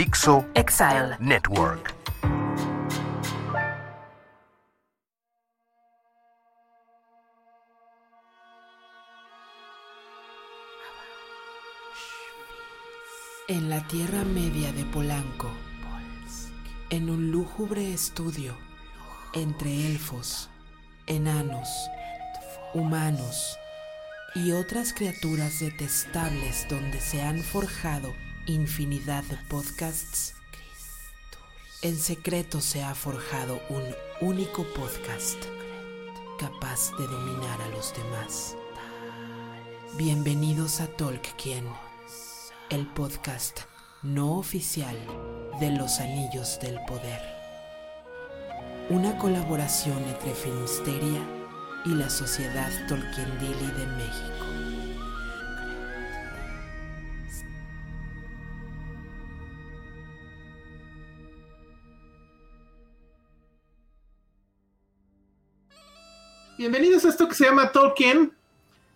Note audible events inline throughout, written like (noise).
Dixo Exile. Network. En la Tierra Media de Polanco, en un lúgubre estudio entre elfos, enanos, humanos y otras criaturas detestables donde se han forjado infinidad de podcasts, en secreto se ha forjado un único podcast capaz de dominar a los demás. Bienvenidos a Tolkien, el podcast no oficial de los Anillos del Poder. Una colaboración entre Filmsteria y la Sociedad Tolkiendili de México. Bienvenidos a esto que se llama Tolkien,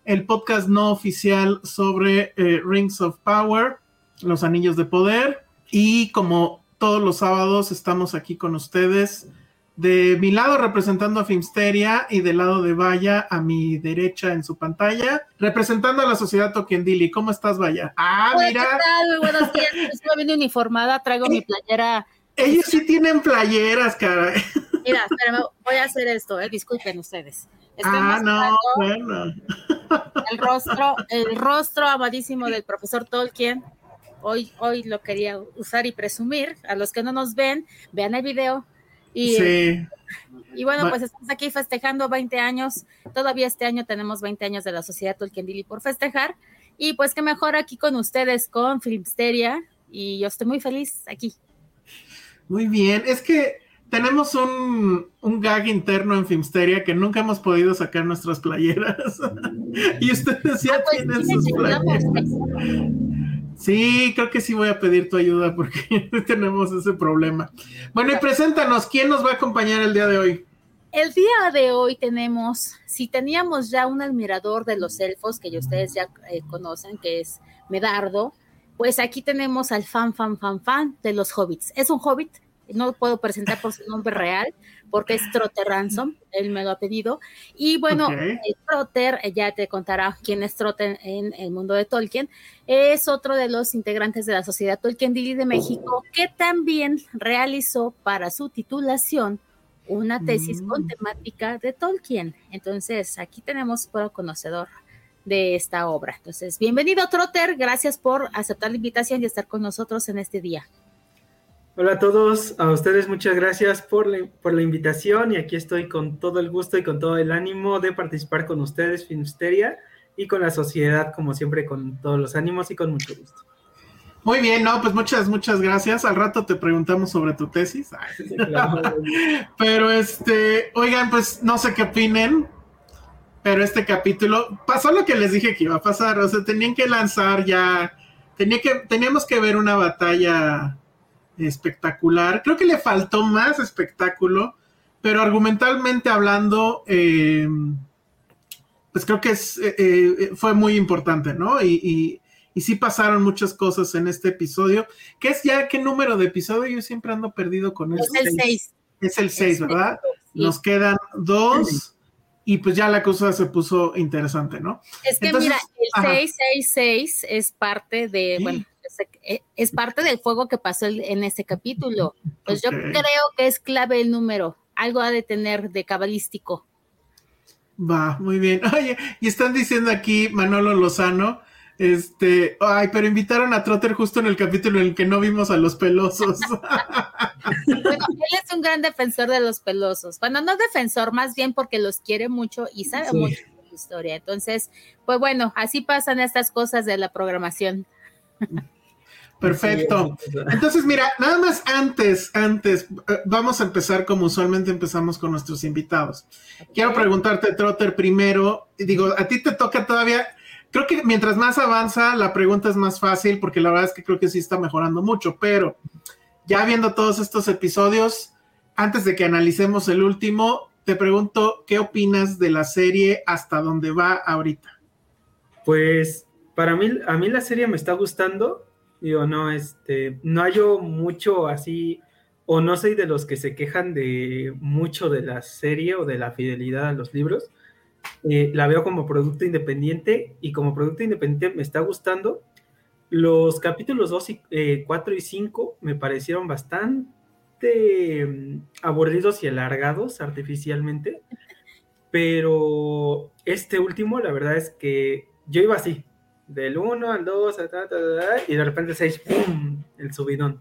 el podcast no oficial sobre eh, Rings of Power, los anillos de poder. Y como todos los sábados estamos aquí con ustedes. De mi lado representando a Filmsteria y del lado de Vaya a mi derecha en su pantalla, representando a la sociedad Tolkien Dili. ¿Cómo estás, Vaya? Ah, mira. ¿qué tal? Muy buenos días. (laughs) Estoy bien uniformada, traigo mi playera. Ellos sí tienen playeras, cara. Mira, espérame, voy a hacer esto, eh, disculpen ustedes. Estoy Ah, no, bueno. el rostro, el rostro amadísimo del profesor Tolkien. Hoy, hoy lo quería usar y presumir. A los que no nos ven, vean el video. Y, Sí. y bueno, pues estamos aquí festejando 20 años. Todavía este año tenemos 20 años de la Sociedad Tolkien Dili por festejar. Y pues qué mejor aquí con ustedes, con Filmsteria. Y yo estoy muy feliz aquí. Muy bien, es que tenemos un, un gag interno en Filmsteria que nunca hemos podido sacar nuestras playeras. (laughs) y ustedes ya Ah, pues, tienen sus playeras. Sí, creo que sí voy a pedir tu ayuda porque (laughs) tenemos ese problema. Bueno, y preséntanos, ¿quién nos va a acompañar el día de hoy? El día de hoy tenemos, si teníamos ya un admirador de los elfos, que ustedes ya eh, conocen, que es Medardo, pues aquí tenemos al fan, fan, fan, fan de los hobbits. Es un hobbit, no puedo presentar por su nombre real, porque es Trotter Ransom, él me lo ha pedido. Y bueno, eh, Trotter, eh, ya te contará quién es Trotter en el mundo de Tolkien, es otro de los integrantes de la Sociedad Tolkien Dili de México, que también realizó para su titulación una tesis Mm. con temática de Tolkien. Entonces, aquí tenemos puro conocedor de esta obra. Entonces, bienvenido Trotter, gracias por aceptar la invitación y estar con nosotros en este día. Hola a todos, a ustedes muchas gracias por la, por la invitación y aquí estoy con todo el gusto y con todo el ánimo de participar con ustedes, Filmsteria, y con la sociedad, como siempre, con todos los ánimos y con mucho gusto. Muy bien, no, pues muchas, muchas gracias. Al rato te preguntamos sobre tu tesis. (laughs) Ay. Pero este, oigan, pues no sé qué opinen, pero este capítulo pasó lo que les dije que iba a pasar, o sea, tenían que lanzar ya, tenía que, teníamos que ver una batalla espectacular. Creo que le faltó más espectáculo, pero argumentalmente hablando, eh, pues creo que es, eh, eh, fue muy importante, ¿no? Y, y, y sí pasaron muchas cosas en este episodio. ¿Qué es ya qué número de episodio? Yo siempre ando perdido con Es eso. el 6. Es el 6, ¿verdad? Sí. Nos quedan dos y pues ya la cosa se puso interesante, ¿no? Es que mira, el 666 es parte de, bueno, eh, es, parte del fuego que pasó en ese capítulo. Pues yo creo que es clave el número, algo ha de tener de cabalístico. Va, muy bien. (laughs) Oye, y están diciendo aquí Manolo Lozano, este, ay, pero invitaron a Trotter justo en el capítulo en el que no vimos a los pelosos. (laughs) (laughs) bueno, él es un gran defensor de los pelosos. Bueno, no defensor, más bien porque los quiere mucho y sabe mucho de la historia. Entonces, pues bueno, así pasan estas cosas de la programación. Perfecto. Entonces, mira, nada más antes, antes, eh, vamos a empezar como usualmente empezamos con nuestros invitados. Quiero preguntarte, Trotter, primero, digo, a ti te toca todavía, creo que mientras más avanza, la pregunta es más fácil, porque la verdad es que creo que sí está mejorando mucho, pero ya viendo todos estos episodios, antes de que analicemos el último, te pregunto, ¿qué opinas de la serie hasta dónde va ahorita? Pues para mí, a mí la serie me está gustando Digo, no, este, no hallo mucho así, o no soy de los que se quejan de mucho de la serie o de la fidelidad a los libros. Eh, la veo como producto independiente y como producto independiente me está gustando. Los capítulos 2, y, 4 eh, y 5 me parecieron bastante mm, aburridos y alargados artificialmente, pero este último, la verdad es que yo iba así, del 1 al 2, y de repente el 6, ¡pum! El subidón.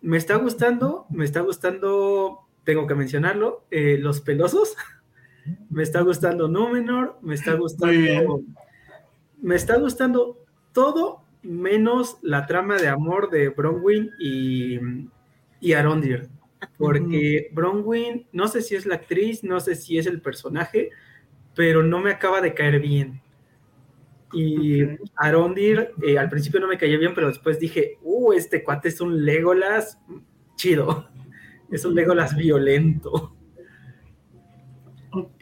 Me está gustando, me está gustando, tengo que mencionarlo, eh, los pelosos. (laughs) me está gustando Númenor, me está gustando. Me está gustando todo menos la trama de amor de Bronwyn y, y Arondir. Porque Bronwyn, no sé si es la actriz, no sé si es el personaje, pero no me acaba de caer bien. Y Arondir, eh, al principio no me cayó bien, pero después dije, uh, este cuate es un Legolas chido. (laughs) Es un Legolas violento.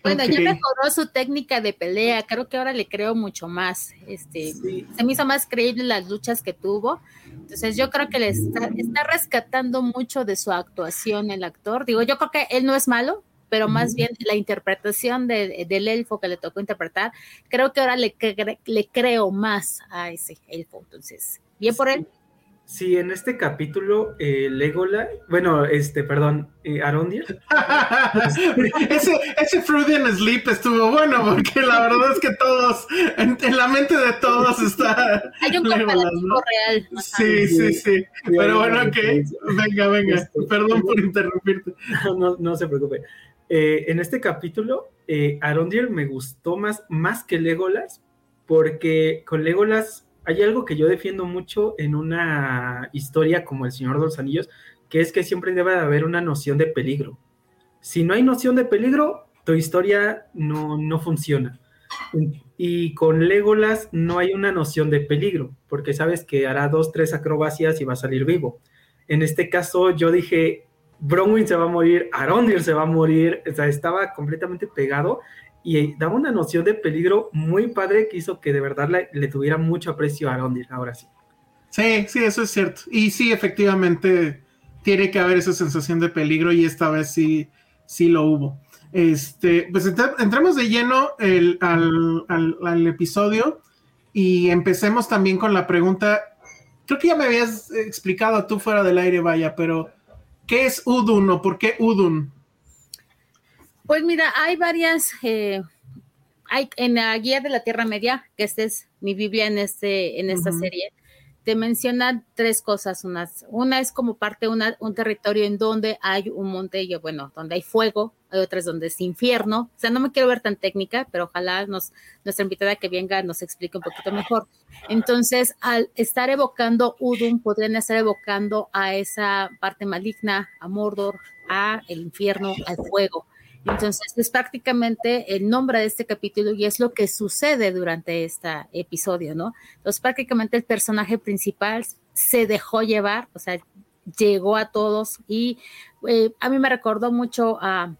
Bueno, ya mejoró su técnica de pelea, creo que ahora le creo mucho más. Este, Se me hizo más creíble las luchas que tuvo. Entonces yo creo que le está, está rescatando mucho de su actuación el actor. Digo, yo creo que él no es malo, pero más bien la interpretación del elfo que le tocó interpretar, creo que ahora le, le creo más a ese elfo. Entonces, bien por él. Sí, en este capítulo, eh, Legola, bueno, este, perdón, eh, Arondir. (laughs) ese, ese Freudian Sleep estuvo bueno, porque la verdad es que todos, en, la mente de todos está. Hay un comparativo real. Sí, sí, sí. Pero bueno, ok, venga, venga, este, perdón por interrumpirte. (laughs) No, no, no se preocupe. Eh, en este capítulo, eh, Arondir me gustó más, más que Legolas, porque con Legolas hay algo que yo defiendo mucho en una historia como El Señor de los Anillos, que es que siempre debe de haber una noción de peligro. Si no hay noción de peligro, tu historia no, no funciona. Y con Legolas no hay una noción de peligro, porque sabes que hará dos, tres acrobacias y va a salir vivo. En este caso, yo dije, Bronwyn se va a morir, Arondir se va a morir, o sea, estaba completamente pegado y daba una noción de peligro muy padre que hizo que de verdad le, tuviera mucho aprecio a Arondir, ahora sí. Sí, sí, eso es cierto. Y sí, efectivamente, tiene que haber esa sensación de peligro y esta vez sí, sí lo hubo. Este, pues entramos de lleno al, al episodio y empecemos también con la pregunta. Creo que ya me habías explicado tú fuera del aire, vaya, pero ¿Qué es Udun o por qué Udun? Pues mira, hay varias, eh, hay en la guía de la Tierra Media, que esta es mi Biblia en, este, en esta serie, te menciona tres cosas. una es como parte de un territorio en donde hay un monte, bueno, donde hay fuego, hay otras donde es infierno. O sea, no me quiero ver tan técnica, pero ojalá nos, nuestra invitada que venga nos explique un poquito mejor. Entonces, al estar evocando Udun, podrían estar evocando a esa parte maligna, a Mordor, a el infierno, al fuego. Entonces, es prácticamente el nombre de este capítulo y es lo que sucede durante este episodio, ¿no? Entonces, prácticamente el personaje principal se dejó llevar, o sea, llegó a todos y eh, a mí me recordó mucho a,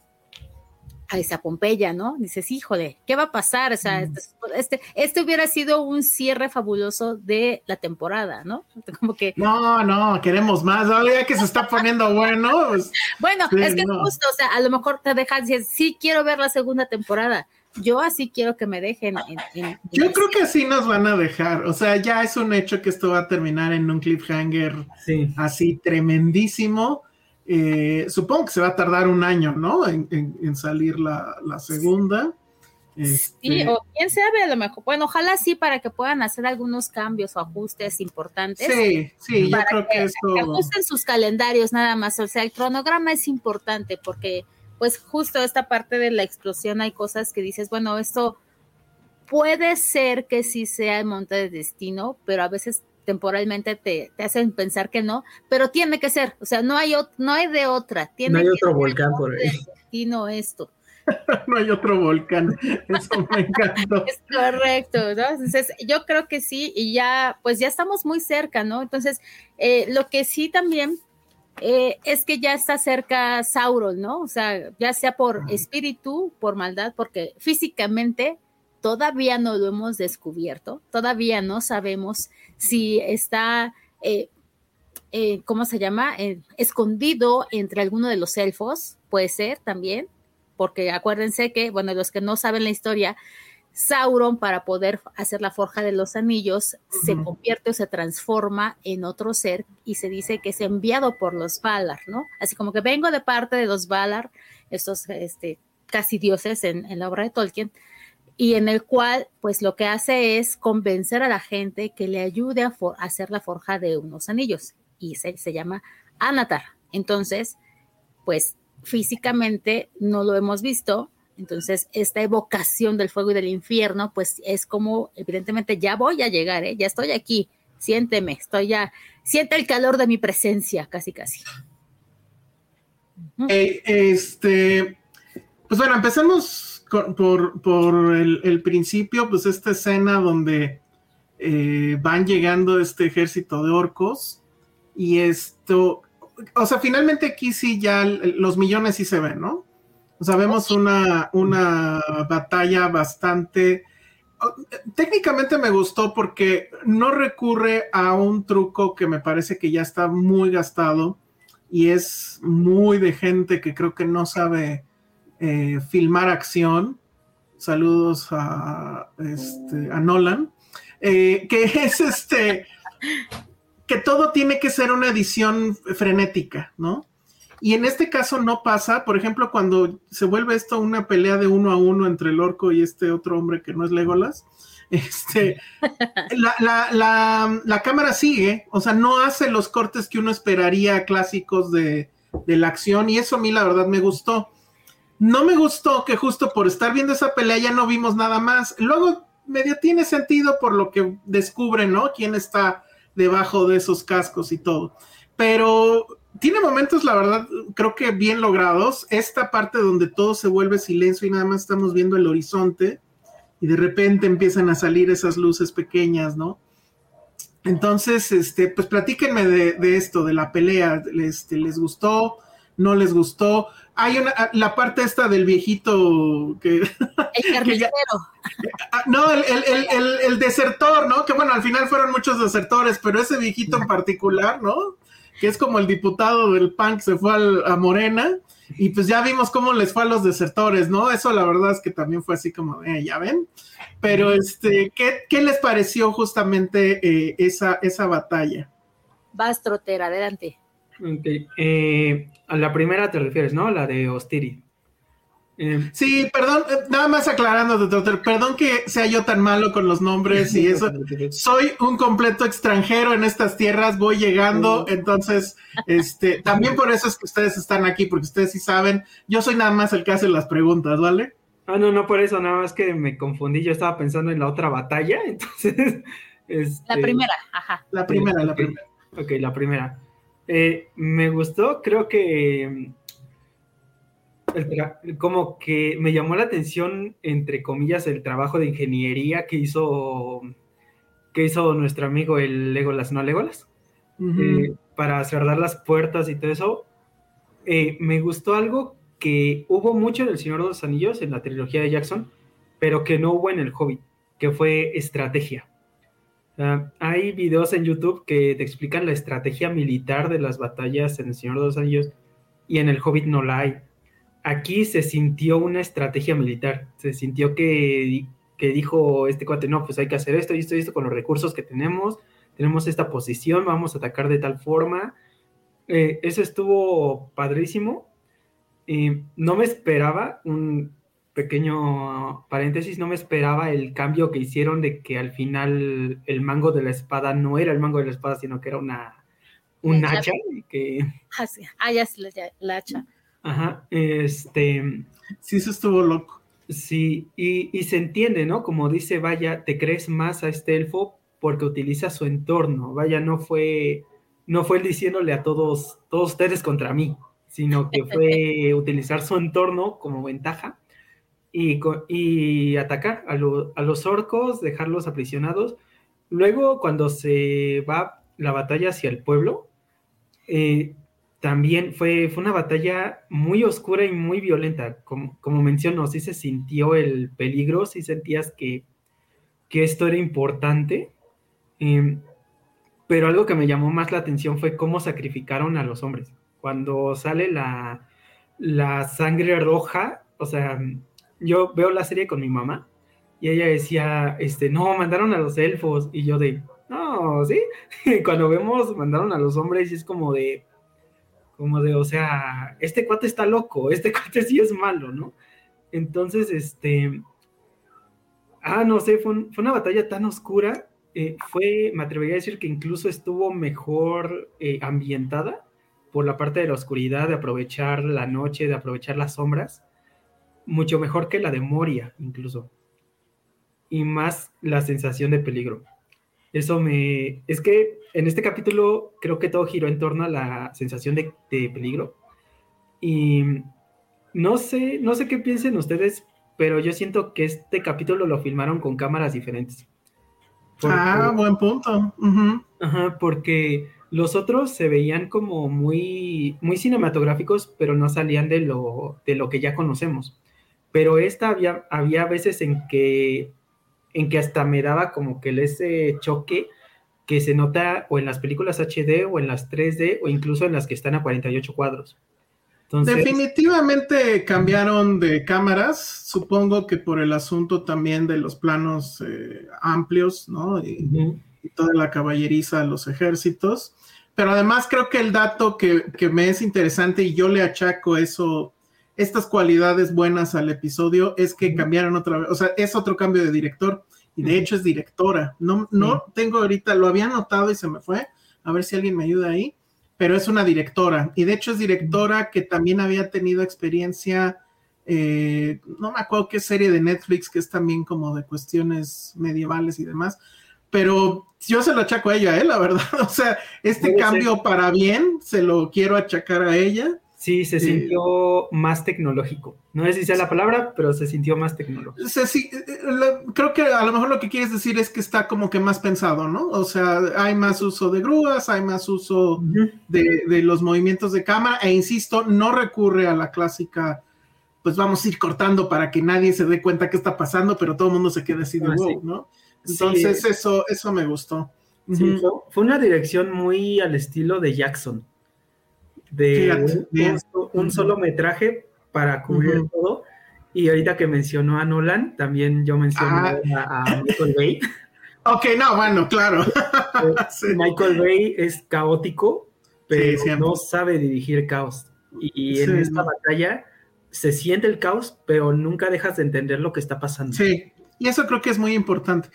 a esa Pompeya, ¿no? Dices, híjole, ¿qué va a pasar? O sea, este, este, este, hubiera sido un cierre fabuloso de la temporada, ¿no? (laughs) Como que... No, no, queremos más, ya que se está poniendo bueno. Pues, bueno, es que justo, o sea, a lo mejor te dejan decir, sí quiero ver la segunda temporada. Yo así quiero que me dejen. Yo creo que así nos van a dejar. O sea, ya es un hecho que esto va a terminar en un cliffhanger así tremendísimo eh, supongo que se va a tardar un año, ¿no? En, salir la, segunda. Sí, este, o quién sabe, a lo mejor. Bueno, ojalá sí para que puedan hacer algunos cambios o ajustes importantes. Sí, sí, yo creo que, que ajusten sus calendarios nada más. O sea, el cronograma es importante porque, pues, justo esta parte de la explosión hay cosas que dices, bueno, esto puede ser que sí sea el monte de destino, pero a veces temporalmente te, hacen pensar que no, pero tiene que ser, o sea, no hay, no hay de otra. Tiene no hay otro volcán por ahí. Y no esto. (laughs) no hay otro volcán, eso me encantó. Es correcto, ¿no? Entonces, yo creo que sí, y ya, pues ya estamos muy cerca, ¿no? Entonces, eh, lo que sí también eh, es que ya está cerca Sauron, ¿no? O sea, ya sea por espíritu, por maldad, porque físicamente todavía no lo hemos descubierto, todavía no sabemos si está, eh, eh, ¿cómo se llama? Eh, escondido entre alguno de los elfos, puede ser también, porque acuérdense que, bueno, los que no saben la historia, Sauron para poder hacer la forja de los anillos se convierte o se transforma en otro ser y se dice que es enviado por los Valar, ¿no? Así como que vengo de parte de los Valar, estos este, casi dioses en, en la obra de Tolkien, y en el cual pues lo que hace es convencer a la gente que le ayude a, hacer la forja de unos anillos y se, se llama Anatar. Entonces, pues físicamente no lo hemos visto, entonces esta evocación del fuego y del infierno pues es como evidentemente ya voy a llegar, ¿eh? ya estoy aquí, siénteme, estoy ya, siente el calor de mi presencia, casi casi. Este, pues bueno, empecemos por, el, principio, pues esta escena donde eh, van llegando este ejército de orcos y esto, o sea, finalmente aquí sí ya los millones sí se ven, ¿no? O sea, vemos una, una batalla bastante... Técnicamente me gustó porque no recurre a un truco que me parece que ya está muy gastado y es muy de gente que creo que no sabe eh, filmar acción. Saludos a, este, a Nolan. Eh, que (laughs) es este, que todo tiene que ser una edición frenética, ¿no? Y en este caso no pasa, por ejemplo, cuando se vuelve esto una pelea de uno a uno entre el orco y este otro hombre que no es Legolas, este, (laughs) la, cámara sigue, o sea, no hace los cortes que uno esperaría clásicos de, de, la acción y eso a mí la verdad me gustó. No me gustó que justo por estar viendo esa pelea ya no vimos nada más. Luego medio tiene sentido por lo que descubren, ¿no? Quién está debajo de esos cascos y todo. Pero tiene momentos, la verdad, creo que bien logrados. Esta parte donde todo se vuelve silencio y nada más estamos viendo el horizonte y de repente empiezan a salir esas luces pequeñas, ¿no? Entonces, este, pues platíquenme de, esto, de la pelea. Este, ¿Les gustó? ¿No les gustó? Hay una, ah, la parte esta del viejito que... (laughs) El carnicero. Ah, no, el, el, el, desertor, ¿no? Que bueno, al final fueron muchos desertores, pero ese viejito en particular, ¿no? Que es como el diputado del PAN que se fue a Morena, y pues ya vimos cómo les fue a los desertores, ¿no? Eso la verdad es que también fue así como, eh, ya ven. Pero, este, ¿qué, qué les pareció justamente eh, esa, esa batalla? Vas, Trotera, adelante. Ok. Eh, a la primera te refieres, ¿no? La de Ostiri. Eh, sí, perdón, eh, nada más aclarando, perdón que sea yo tan malo con los nombres y eso. (laughs) Soy un completo extranjero en estas tierras, voy llegando, entonces, este, también por eso es que ustedes están aquí, porque ustedes sí saben, yo soy nada más el que hace las preguntas, ¿vale? Ah, no, no por eso, nada más que me confundí, yo estaba pensando en la otra batalla, (laughs) entonces... Este, la primera, ajá. La primera, la primera. Ok, la primera. Eh, me gustó, creo que como que me llamó la atención, entre comillas, el trabajo de ingeniería que hizo que hizo nuestro amigo el Legolas, ¿no Legolas? Eh, para cerrar las puertas y todo eso. Eh, me gustó algo que hubo mucho en El Señor de los Anillos, en la trilogía de Jackson, pero que no hubo en El Hobbit, que fue estrategia. Hay videos en YouTube que te explican la estrategia militar de las batallas en El Señor de los Anillos y en El Hobbit no la hay. Aquí se sintió una estrategia militar, se sintió que, que dijo este cuate, no, pues hay que hacer esto y esto y esto con los recursos que tenemos, tenemos esta posición, vamos a atacar de tal forma. Eh, eso estuvo padrísimo. y no me esperaba, un pequeño paréntesis, no me esperaba el cambio que hicieron de que al final el mango de la espada no era el mango de la espada, sino que era una un hacha. Que... Ah, ah, ya es la, hacha. Ajá, este... Sí, eso estuvo loco. Sí, y, y, se entiende, ¿no? Como dice, vaya, te crees más a este elfo porque utiliza su entorno. Vaya, no fue, no fue él diciéndole a todos, todos ustedes contra mí, sino que fue (laughs) utilizar su entorno como ventaja y, y atacar a, a, los orcos, dejarlos aprisionados. Luego, cuando se va la batalla hacia el pueblo, eh, también fue, fue una batalla muy oscura y muy violenta. Como, como menciono, sí se sintió el peligro, sí sentías que, que esto era importante. Em, pero algo que me llamó más la atención fue cómo sacrificaron a los hombres. Cuando sale la, la sangre roja, o sea, yo veo la serie con mi mamá y ella decía, este, no, mandaron a los elfos. Y yo de, no, sí. (laughs) Cuando vemos, mandaron a los hombres es como de, como de, o sea, este cuate está loco, este (laughs) cuate sí es malo, ¿no? Entonces, este, ah, no sé, fue, fue una batalla tan oscura eh, fue, me atrevería a decir que incluso estuvo mejor eh, ambientada por la parte de la oscuridad, de aprovechar la noche, de aprovechar las sombras, mucho mejor que la de Moria, incluso. Y más la sensación de peligro. Eso me... Es que en este capítulo creo que todo giró en torno a la sensación de, de peligro. Y no sé, no sé qué piensen ustedes, pero yo siento que este capítulo lo filmaron con cámaras diferentes ah, buen punto. Ajá, porque los otros se veían como muy, muy cinematográficos, pero no salían de lo, de lo que ya conocemos. Pero esta había, había veces en que, en que hasta me daba como que ese choque que se nota o en las películas HD o en las 3D o incluso en las que están a 48 cuadros. Definitivamente cambiaron de cámaras, supongo que por el asunto también de los planos eh, amplios, ¿no? Y, toda la caballeriza de los ejércitos. Pero además creo que el dato que, me es interesante y yo le achaco eso, estas cualidades buenas al episodio, es que cambiaron otra vez, o sea, es otro cambio de director y de hecho es directora. No, no tengo ahorita, lo había notado y se me fue, a ver si alguien me ayuda ahí pero es una directora. Y de hecho es directora que también había tenido experiencia, eh, no me acuerdo qué serie de Netflix, que es también como de cuestiones medievales y demás. Pero yo se lo achaco a ella, ¿eh? la verdad. (laughs) O sea, este cambio para bien se lo quiero achacar a ella. Sí, se sintió más tecnológico. No sé si sea la palabra, pero se sintió más tecnológico. Sí, eh, eh, creo que a lo mejor lo que quieres decir es que está como que más pensado, ¿no? O sea, hay más uso de grúas, hay más uso de, los movimientos de cámara, e insisto, no recurre a la clásica, pues vamos a ir cortando para que nadie se dé cuenta qué está pasando, pero todo el mundo se quede así de ah, wow, ¿no? Entonces, eso, eso me gustó. fue una dirección muy al estilo de Jackson de un, solo metraje para cubrir todo. Y ahorita que mencionó a Nolan, también yo mencioné ah. a, Michael Bay. (laughs) Ok, no, bueno, claro. (laughs) Michael Bay es caótico, pero no sabe dirigir caos. Y, en esta batalla se siente el caos, pero nunca dejas de entender lo que está pasando. Sí, y eso creo que es muy importante.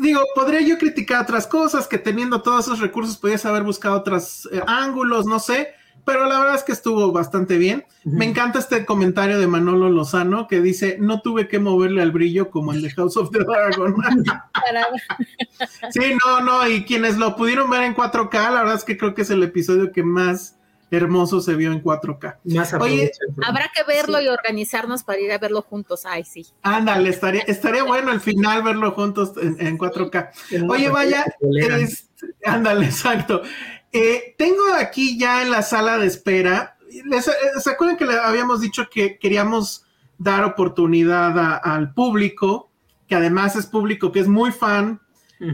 digo, podría yo criticar otras cosas, que teniendo todos esos recursos podías haber buscado otros eh, ángulos, no sé, pero la verdad es que estuvo bastante bien. Me encanta este comentario de Manolo Lozano que dice, no tuve que moverle al brillo como el de House of the Dragon. (laughs) sí, no, no, y quienes lo pudieron ver en 4K, la verdad es que creo que es el episodio que más hermoso se vio en 4K. Oye, habrá que verlo y organizarnos para ir a verlo juntos. Ay, sí. Ándale, estaría, estaría bueno al final verlo juntos en, 4K. Oye, vaya, ándale, (laughs) exacto. Eh, tengo aquí ya en la sala de espera ¿Se acuerdan que le habíamos dicho que queríamos dar oportunidad al público, que además es público que es muy fan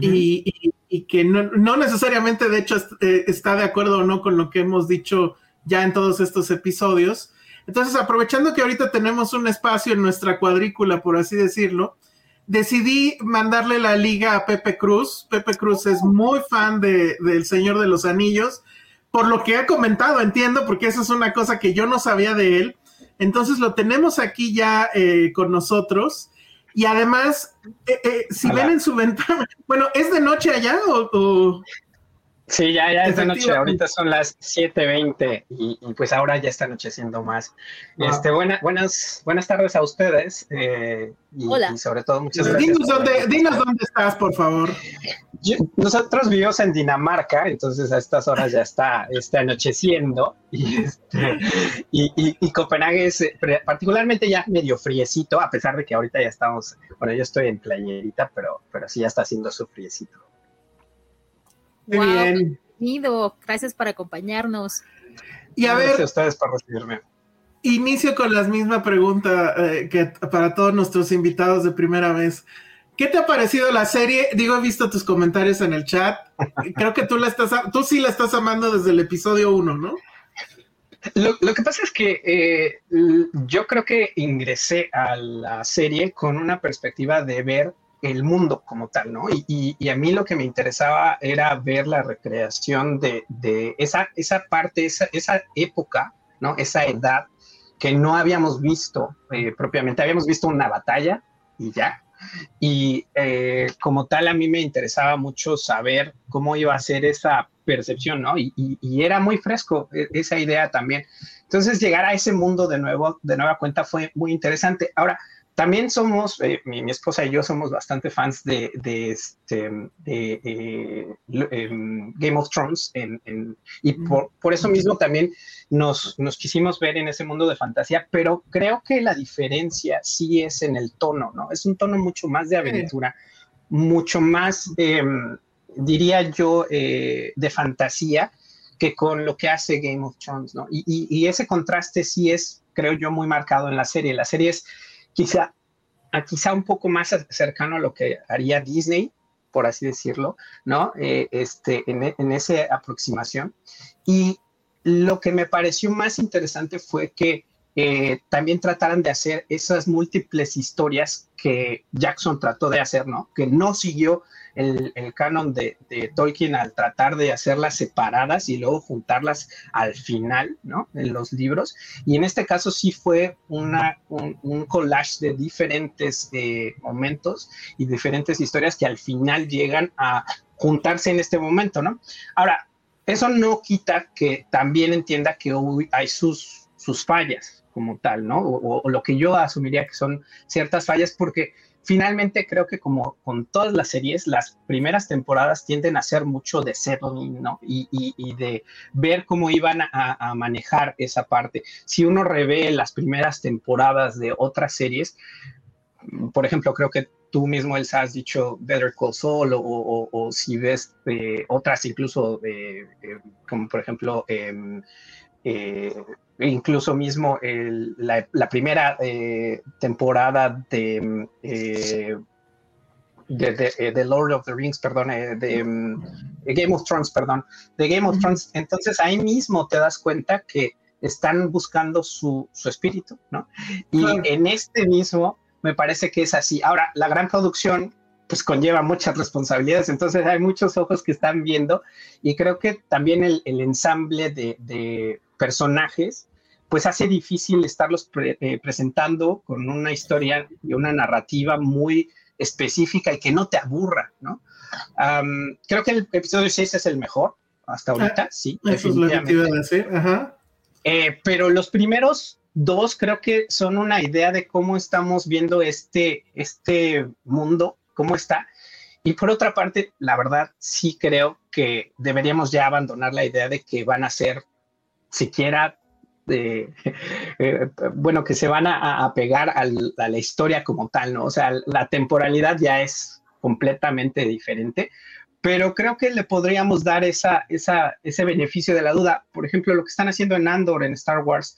y, que no, necesariamente, de hecho, eh, está de acuerdo o no con lo que hemos dicho ya en todos estos episodios? Entonces, aprovechando que ahorita tenemos un espacio en nuestra cuadrícula, por así decirlo, decidí mandarle la liga a Pepe Cruz. Pepe Cruz es muy fan de, del Señor de los Anillos, por lo que ha comentado, entiendo, porque esa es una cosa que yo no sabía de él. Entonces lo tenemos aquí ya eh, con nosotros. Y además, eh, eh, si ven en su ventana, bueno, ¿es de noche allá o, Sí, ya, ya es de noche, ahorita son las 7.20 y, y pues ahora ya está anocheciendo más. Este, buena, buenas, buenas tardes a ustedes eh, y, Hola. sobre todo muchas gracias. Dinos dónde, dinos dónde estás, por favor. nosotros vivimos en Dinamarca, entonces a estas horas ya está, está anocheciendo y, este, y, y, Copenhague es eh, particularmente ya medio friecito, a pesar de que ahorita ya estamos, bueno, yo estoy en playerita, pero, pero sí ya está haciendo su friecito. Muy bien. Bienvenido. Gracias por acompañarnos. Y a ver. a ustedes por recibirme. Inicio con la misma pregunta eh, que para todos nuestros invitados de primera vez. ¿Qué te ha parecido la serie? Digo, he visto tus comentarios en el chat. Creo que tú la estás, tú sí la estás amando desde el episodio uno, ¿no? Lo, que pasa es que eh, yo creo que ingresé a la serie con una perspectiva de ver el mundo como tal, ¿no? Y, a mí lo que me interesaba era ver la recreación de, esa, esa parte, esa, esa, época, ¿no? Esa edad que no habíamos visto eh, propiamente. Habíamos visto una batalla y ya. Y eh, como tal, a mí me interesaba mucho saber cómo iba a ser esa percepción, ¿no? Y, era muy fresco e, esa idea también. Entonces, llegar a ese mundo de nuevo, de nueva cuenta, fue muy interesante. Ahora, también somos, eh, mi, esposa y yo somos bastante fans de, de, este, de eh, em, Game of Thrones y por, por, eso mismo también nos, nos quisimos ver en ese mundo de fantasía, pero creo que la diferencia sí es en el tono, ¿no? Es un tono mucho más de aventura, mucho más, em, diría yo, eh, de fantasía que con lo que hace Game of Thrones, ¿no? Y, y, y ese contraste sí es, creo yo, muy marcado en la serie. La serie es quizá, quizá un poco más cercano a lo que haría Disney, por así decirlo, ¿no? Eh, este, en, esa aproximación. Y lo que me pareció más interesante fue que eh, también trataran de hacer esas múltiples historias que Jackson trató de hacer, ¿no? Que no siguió el, canon de, Tolkien al tratar de hacerlas separadas y luego juntarlas al final, ¿no? En los libros. Y en este caso sí fue una, un, collage de diferentes eh, momentos y diferentes historias que al final llegan a juntarse en este momento, ¿no? Ahora, eso no quita que también entienda que hay sus, sus fallas como tal, ¿no? O, lo que yo asumiría que son ciertas fallas, porque finalmente creo que como con todas las series, las primeras temporadas tienden a ser mucho de settling, ¿no? Y, de ver cómo iban a, manejar esa parte. Si uno revé las primeras temporadas de otras series, por ejemplo, creo que tú mismo, Elsa, has dicho Better Call Saul, o, si ves eh, otras incluso, eh, como por ejemplo... Em, incluso mismo la, primera eh, temporada de, eh, de, eh, Lord of the Rings, perdón, de, Game of Thrones, perdón, de Game of Thrones. Entonces ahí mismo te das cuenta que están buscando su, espíritu, ¿no? Y en este mismo me parece que es así. Ahora, la gran producción pues conlleva muchas responsabilidades, entonces hay muchos ojos que están viendo y creo que también el, ensamble de, personajes pues hace difícil estarlos eh, presentando con una historia y una narrativa muy específica y que no te aburra, ¿no? creo que el episodio 6 es el mejor hasta ah, ahorita, sí. Eso es lo que te iba a decir, ajá. Eh, pero los primeros dos creo que son una idea de cómo estamos viendo este, este mundo cómo está. Y por otra parte, la verdad, sí creo que deberíamos ya abandonar la idea de que van a ser siquiera, eh, (laughs) eh, bueno, que se van a, pegar a la historia como tal, ¿no? O sea, la temporalidad ya es completamente diferente, pero creo que le podríamos dar esa, ese beneficio de la duda. Por ejemplo, lo que están haciendo en Andor, en Star Wars,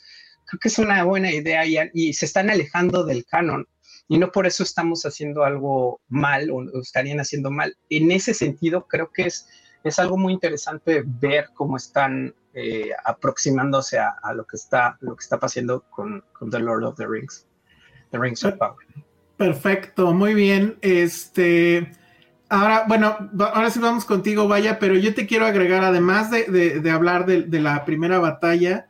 creo que es una buena idea y, se están alejando del canon. Y no por eso estamos haciendo algo mal o, estarían haciendo mal. En ese sentido, creo que es, es algo muy interesante ver cómo están eh, aproximándose a, lo, que está, lo que está pasando con, con The Lord of the Rings, The Rings of Power. Perfecto, muy bien. Este, Ahora, bueno, ahora sí vamos contigo, vaya, pero yo te quiero agregar, además de, hablar de, la primera batalla,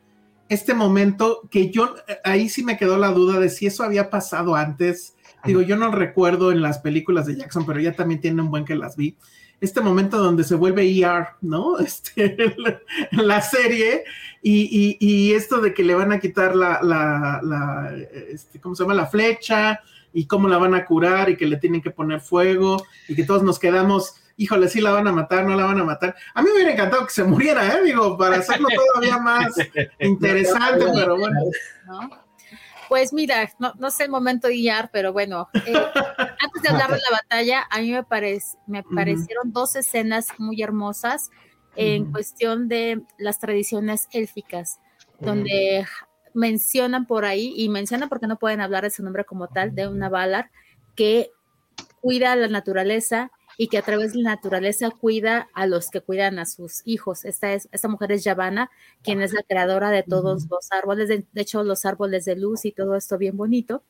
este momento que yo, ahí sí me quedó la duda de si eso había pasado antes. Digo, yo no recuerdo en las películas de Jackson, pero ya también tiene un buen que las vi. Este momento donde se vuelve ER, ¿no? (laughs) Este, la serie, y, esto de que le van a quitar la, la, este, ¿cómo se llama? La flecha, y cómo la van a curar y que le tienen que poner fuego y que todos nos quedamos, híjole, sí la van a matar, no la van a matar. A mí me hubiera encantado que se muriera, ¿eh? Digo, para hacerlo todavía más (laughs) interesante, pero bueno. Pues mira, no, no, sé el momento de guiar, pero bueno, eh, (laughs) antes de hablar de la batalla, a mí me, parecieron dos escenas muy hermosas en cuestión de las tradiciones élficas, donde mencionan por ahí, y mencionan porque no pueden hablar de su nombre como tal, de una Valar que cuida a la naturaleza y que a través de la naturaleza cuida a los que cuidan a sus hijos. Esta, es, esta mujer es Yavanna, quien es la creadora de todos los árboles, de, hecho los árboles de luz y todo esto bien bonito,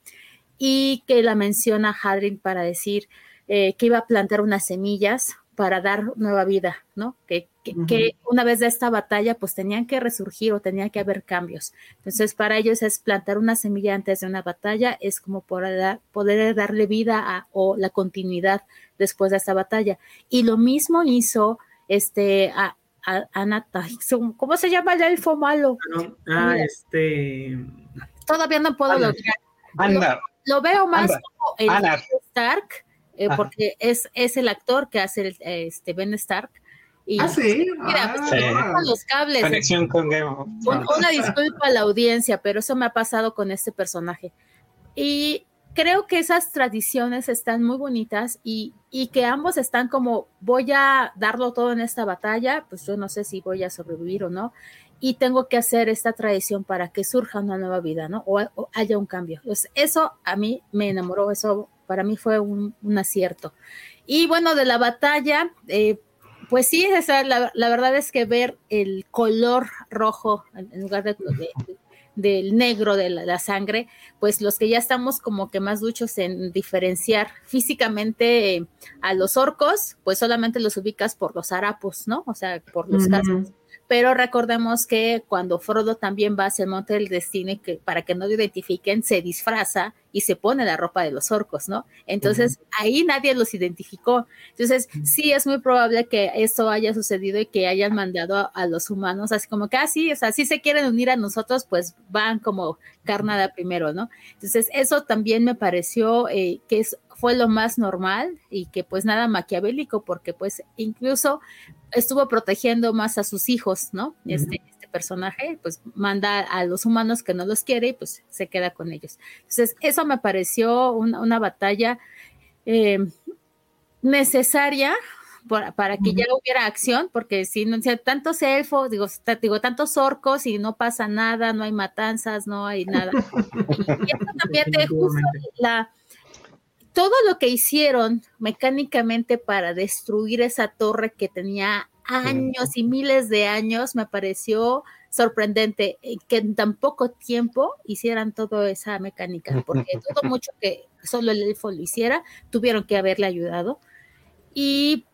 y que la menciona Hadrin para decir eh, que iba a plantar unas semillas para dar nueva vida, ¿no? Que, que, una vez de esta batalla, pues tenían que resurgir o tenía que haber cambios. Entonces, para ellos es plantar una semilla antes de una batalla, es como poder, poder darle vida a, o la continuidad después de esta batalla. Y lo mismo hizo este a, ¿cómo se llama el elfo malo? Ah, este. Todavía no puedo lograr. Lo, veo más como el Stark eh, porque es, es el actor que hace el, este Ben Stark. Y, ah, sí. Mira, pues, los cables. Conexión con Game Una disculpa a la audiencia, pero eso me ha pasado con este personaje. Y creo que esas tradiciones están muy bonitas y, y, que ambos están como, voy a darlo todo en esta batalla, pues yo no sé si voy a sobrevivir o no, y tengo que hacer esta tradición para que surja una nueva vida, ¿no? O, o haya un cambio. Pues eso a mí me enamoró, eso para mí fue un, acierto. Y bueno, de la batalla, eh, pues sí, la, verdad es que ver el color rojo en lugar de, del negro de la, sangre, pues los que ya estamos como que más duchos en diferenciar físicamente eh, a los orcos, pues solamente los ubicas por los harapos, ¿no? O sea, por los casos pero recordemos que cuando Frodo también va hacia el monte del destino y que para que no lo identifiquen, se disfraza y se pone la ropa de los orcos, ¿no? Entonces ahí nadie los identificó. Entonces sí es muy probable que eso haya sucedido y que hayan mandado a, los humanos, así como que, ah, o sea, si se quieren unir a nosotros, pues van como carnada primero, ¿no? Entonces eso también me pareció eh, que es fue lo más normal y que pues nada maquiavélico porque pues incluso estuvo protegiendo más a sus hijos, ¿no? Este, este, personaje, pues manda a los humanos que no los quiere y pues se queda con ellos. Entonces, eso me pareció una, batalla eh, necesaria para, que ya hubiera acción, porque si no, si tantos elfos, digo, digo, tantos orcos y no pasa nada, no hay matanzas, no hay nada. (laughs) Y, eso también justo la todo lo que hicieron mecánicamente para destruir esa torre que tenía años y miles de años, me pareció sorprendente eh, que en tan poco tiempo hicieran toda esa mecánica, porque (laughs) todo mucho que solo el elfo lo hiciera, tuvieron que haberle ayudado. Y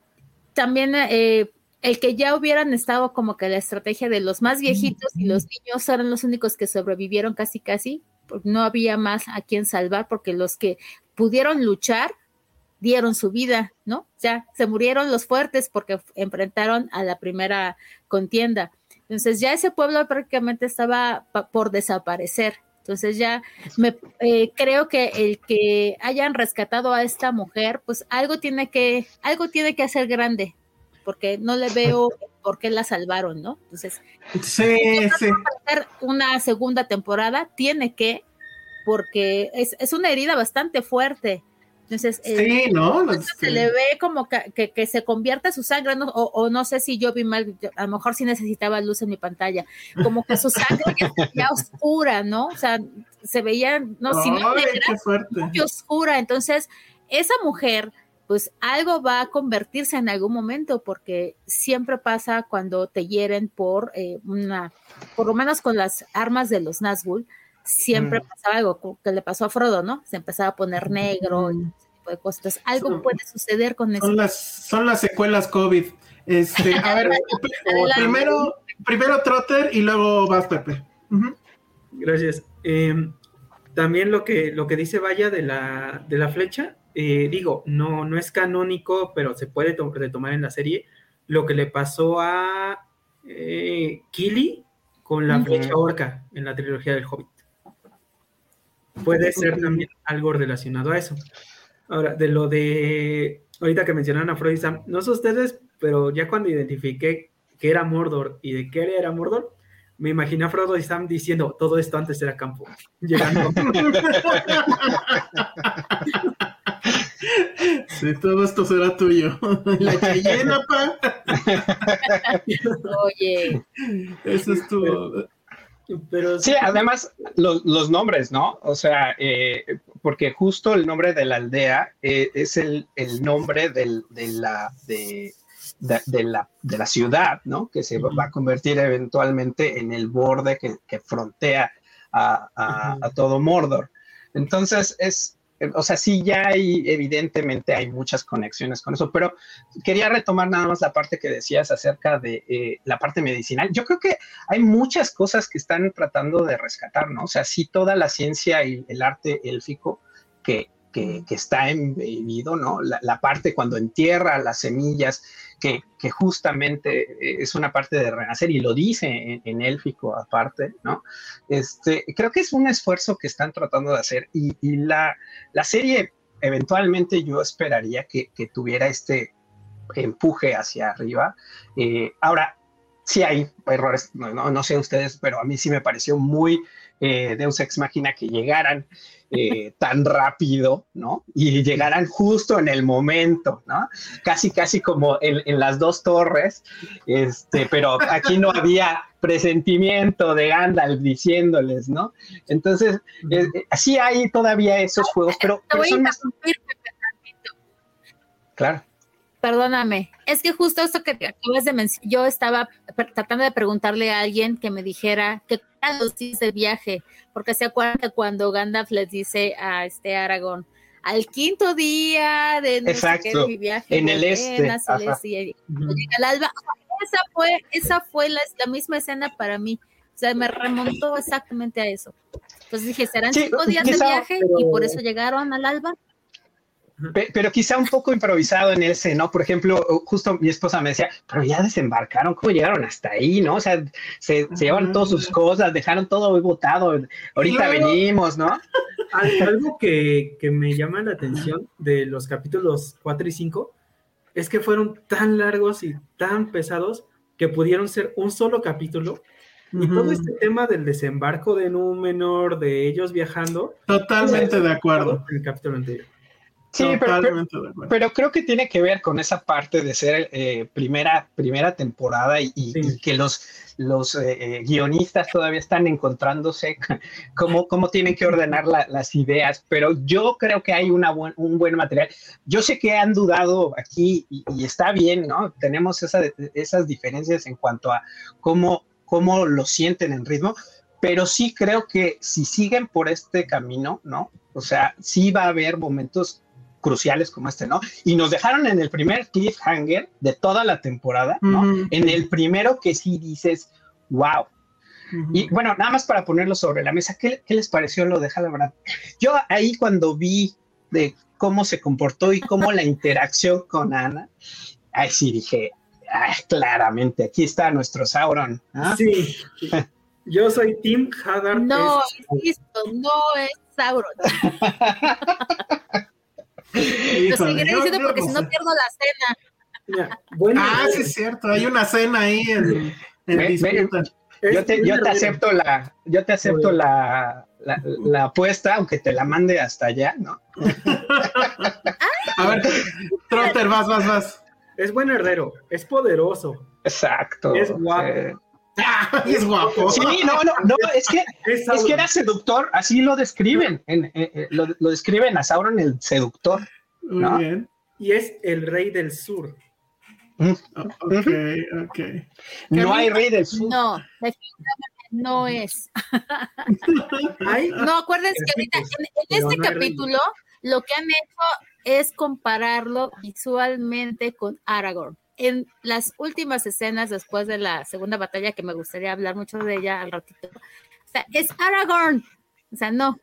también eh, el que ya hubieran estado como que la estrategia de los más viejitos y los niños eran los únicos que sobrevivieron casi casi, no había más a quien salvar porque los que pudieron luchar, dieron su vida, ¿no? O sea, se murieron los fuertes porque enfrentaron a la primera contienda. Entonces ya ese pueblo prácticamente estaba por desaparecer. Entonces ya me eh, creo que el que hayan rescatado a esta mujer, pues algo tiene que, algo tiene que hacer grande, porque no le veo por qué la salvaron, ¿no? Entonces, sí, sí. una segunda temporada, tiene que porque es, una herida bastante fuerte. Entonces, eh, sí, ¿no? se le ve como que, que, se convierte su sangre, o, no sé si yo vi mal, a lo mejor sí necesitaba luz en mi pantalla, como que su sangre ya oscura, ¿no? O sea, se veía, no, si no muy oscura. Entonces, esa mujer, pues algo va a convertirse en algún momento, porque siempre pasa cuando te hieren por eh, una, por lo menos con las armas de los Nazgûl, siempre mm. pasaba algo que le pasó a Frodo, ¿no? Se empezaba a poner negro y ese tipo de cosas. algo puede suceder con eso. Son las, son las secuelas COVID. Este, a ver, (laughs) primero, primero Trotter y luego vas, Pepe. Gracias. Em, también lo que, lo que dice Vaya de la, de la flecha, eh, digo, no, no es canónico, pero se puede retomar en la serie. Lo que le pasó a eh, Kili con la flecha orca en la trilogía del Hobbit puede ser también algo relacionado a eso. Ahora, de lo de, ahorita que mencionaron a Freud y Sam, no sé ustedes, pero ya cuando identifiqué que era Mordor y de qué era Mordor, me imaginé a Frodo y Sam diciendo, todo esto antes era campo. (laughs) Llegando. (laughs) Sí, todo esto será tuyo. (laughs) La llena, pa. Oye. Eso es tu. Pero sí, además los, nombres, ¿no? O sea, eh, porque justo el nombre de la aldea eh, es el, nombre de, la, de, la, de la ciudad, ¿no? Que se va a convertir eventualmente en el borde que, frontea a, a, todo Mordor. Entonces es, o sea, sí ya hay, evidentemente hay muchas conexiones con eso, pero quería retomar nada más la parte que decías acerca de eh, la parte medicinal. Yo creo que hay muchas cosas que están tratando de rescatar, ¿no? O sea, sí toda la ciencia y el arte élfico que, que, está embebido, ¿no? La, parte cuando entierra las semillas, que, que, justamente es una parte de renacer y lo dice en, élfico aparte, ¿no? Este, creo que es un esfuerzo que están tratando de hacer y, y la, la, serie eventualmente yo esperaría que, que tuviera este empuje hacia arriba. Eh, ahora, sí hay errores, no, no, sé ustedes, pero a mí sí me pareció muy eh, Deus Ex Máquina que llegaran eh, (laughs) tan rápido, ¿no? Y llegaran justo en el momento, ¿no? Casi, casi como en, las dos torres, este, pero aquí no había presentimiento de Gandalf diciéndoles, ¿no? Entonces, eh, eh, así hay todavía esos juegos, pero, son más... Claro. Perdóname, es que justo esto que acabas de mencionar, yo estaba tratando de preguntarle a alguien que me dijera que los días de viaje, porque se acuerdan que cuando Gandalf les dice a este Aragón, al quinto día de Exacto, viaje en el este, alba, esa fue, esa fue la, misma escena para mí, o sea, me remontó exactamente a eso. Entonces dije, serán cinco días de viaje y por eso llegaron al alba pero quizá un poco improvisado en ese, ¿no? Por ejemplo, justo mi esposa me decía, pero ya desembarcaron, ¿cómo llegaron hasta ahí, no? O sea, se, llevaron todas sus cosas, dejaron todo botado, ahorita venimos, ¿no? Algo que, que, me llama la atención de los capítulos 4 y 5 es que fueron tan largos y tan pesados que pudieron ser un solo capítulo y todo este tema del desembarco de Númenor, de ellos viajando. Totalmente de acuerdo. En el capítulo anterior. Sí, pero, creo que tiene que ver con esa parte de ser eh, primera, primera temporada y, que los, los eh, eh, guionistas todavía están encontrándose (laughs) cómo, cómo tienen que ordenar las ideas, pero yo creo que hay una un buen material. Yo sé que han dudado aquí y, está bien, ¿no? Tenemos esas diferencias en cuanto a cómo, cómo lo sienten en ritmo, pero sí creo que si siguen por este camino, ¿no? O sea, sí va a haber momentos cruciales como este, ¿no? Y nos dejaron en el primer cliffhanger de toda la temporada, ¿no? En el primero que sí dices, wow. Y bueno, nada más para ponerlo sobre la mesa, ¿qué, les pareció lo de verdad? Yo ahí cuando vi de cómo se comportó y cómo la interacción con Ana, ahí sí dije, claramente, aquí está nuestro Sauron. Sí, yo soy Tim Haggard. No, insisto, no es Sauron. (laughs) Lo seguiré diciendo porque si no pierdo la cena. ah, sí es cierto, hay una cena ahí en, Yo te, yo te, acepto la, yo te acepto la, la, apuesta, aunque te la mande hasta allá, ¿no? (laughs) A ver, Trotter, vas, vas, vas. Es buen heredero, es poderoso. Exacto. Es guapo. (laughs) es guapo. Sí, no, no, no, es que, (laughs) es, que era seductor, así lo describen, en, lo, describen a Sauron el seductor. Muy bien. Y es el rey del sur. Mm. Ok, ok. No hay rey del sur. No, definitivamente no es. (laughs) no, acuérdense que ahorita en, este capítulo lo que han hecho es compararlo visualmente con Aragorn en las últimas escenas después de la segunda batalla, que me gustaría hablar mucho de ella al ratito, o sea, es Aragorn. O sea, no,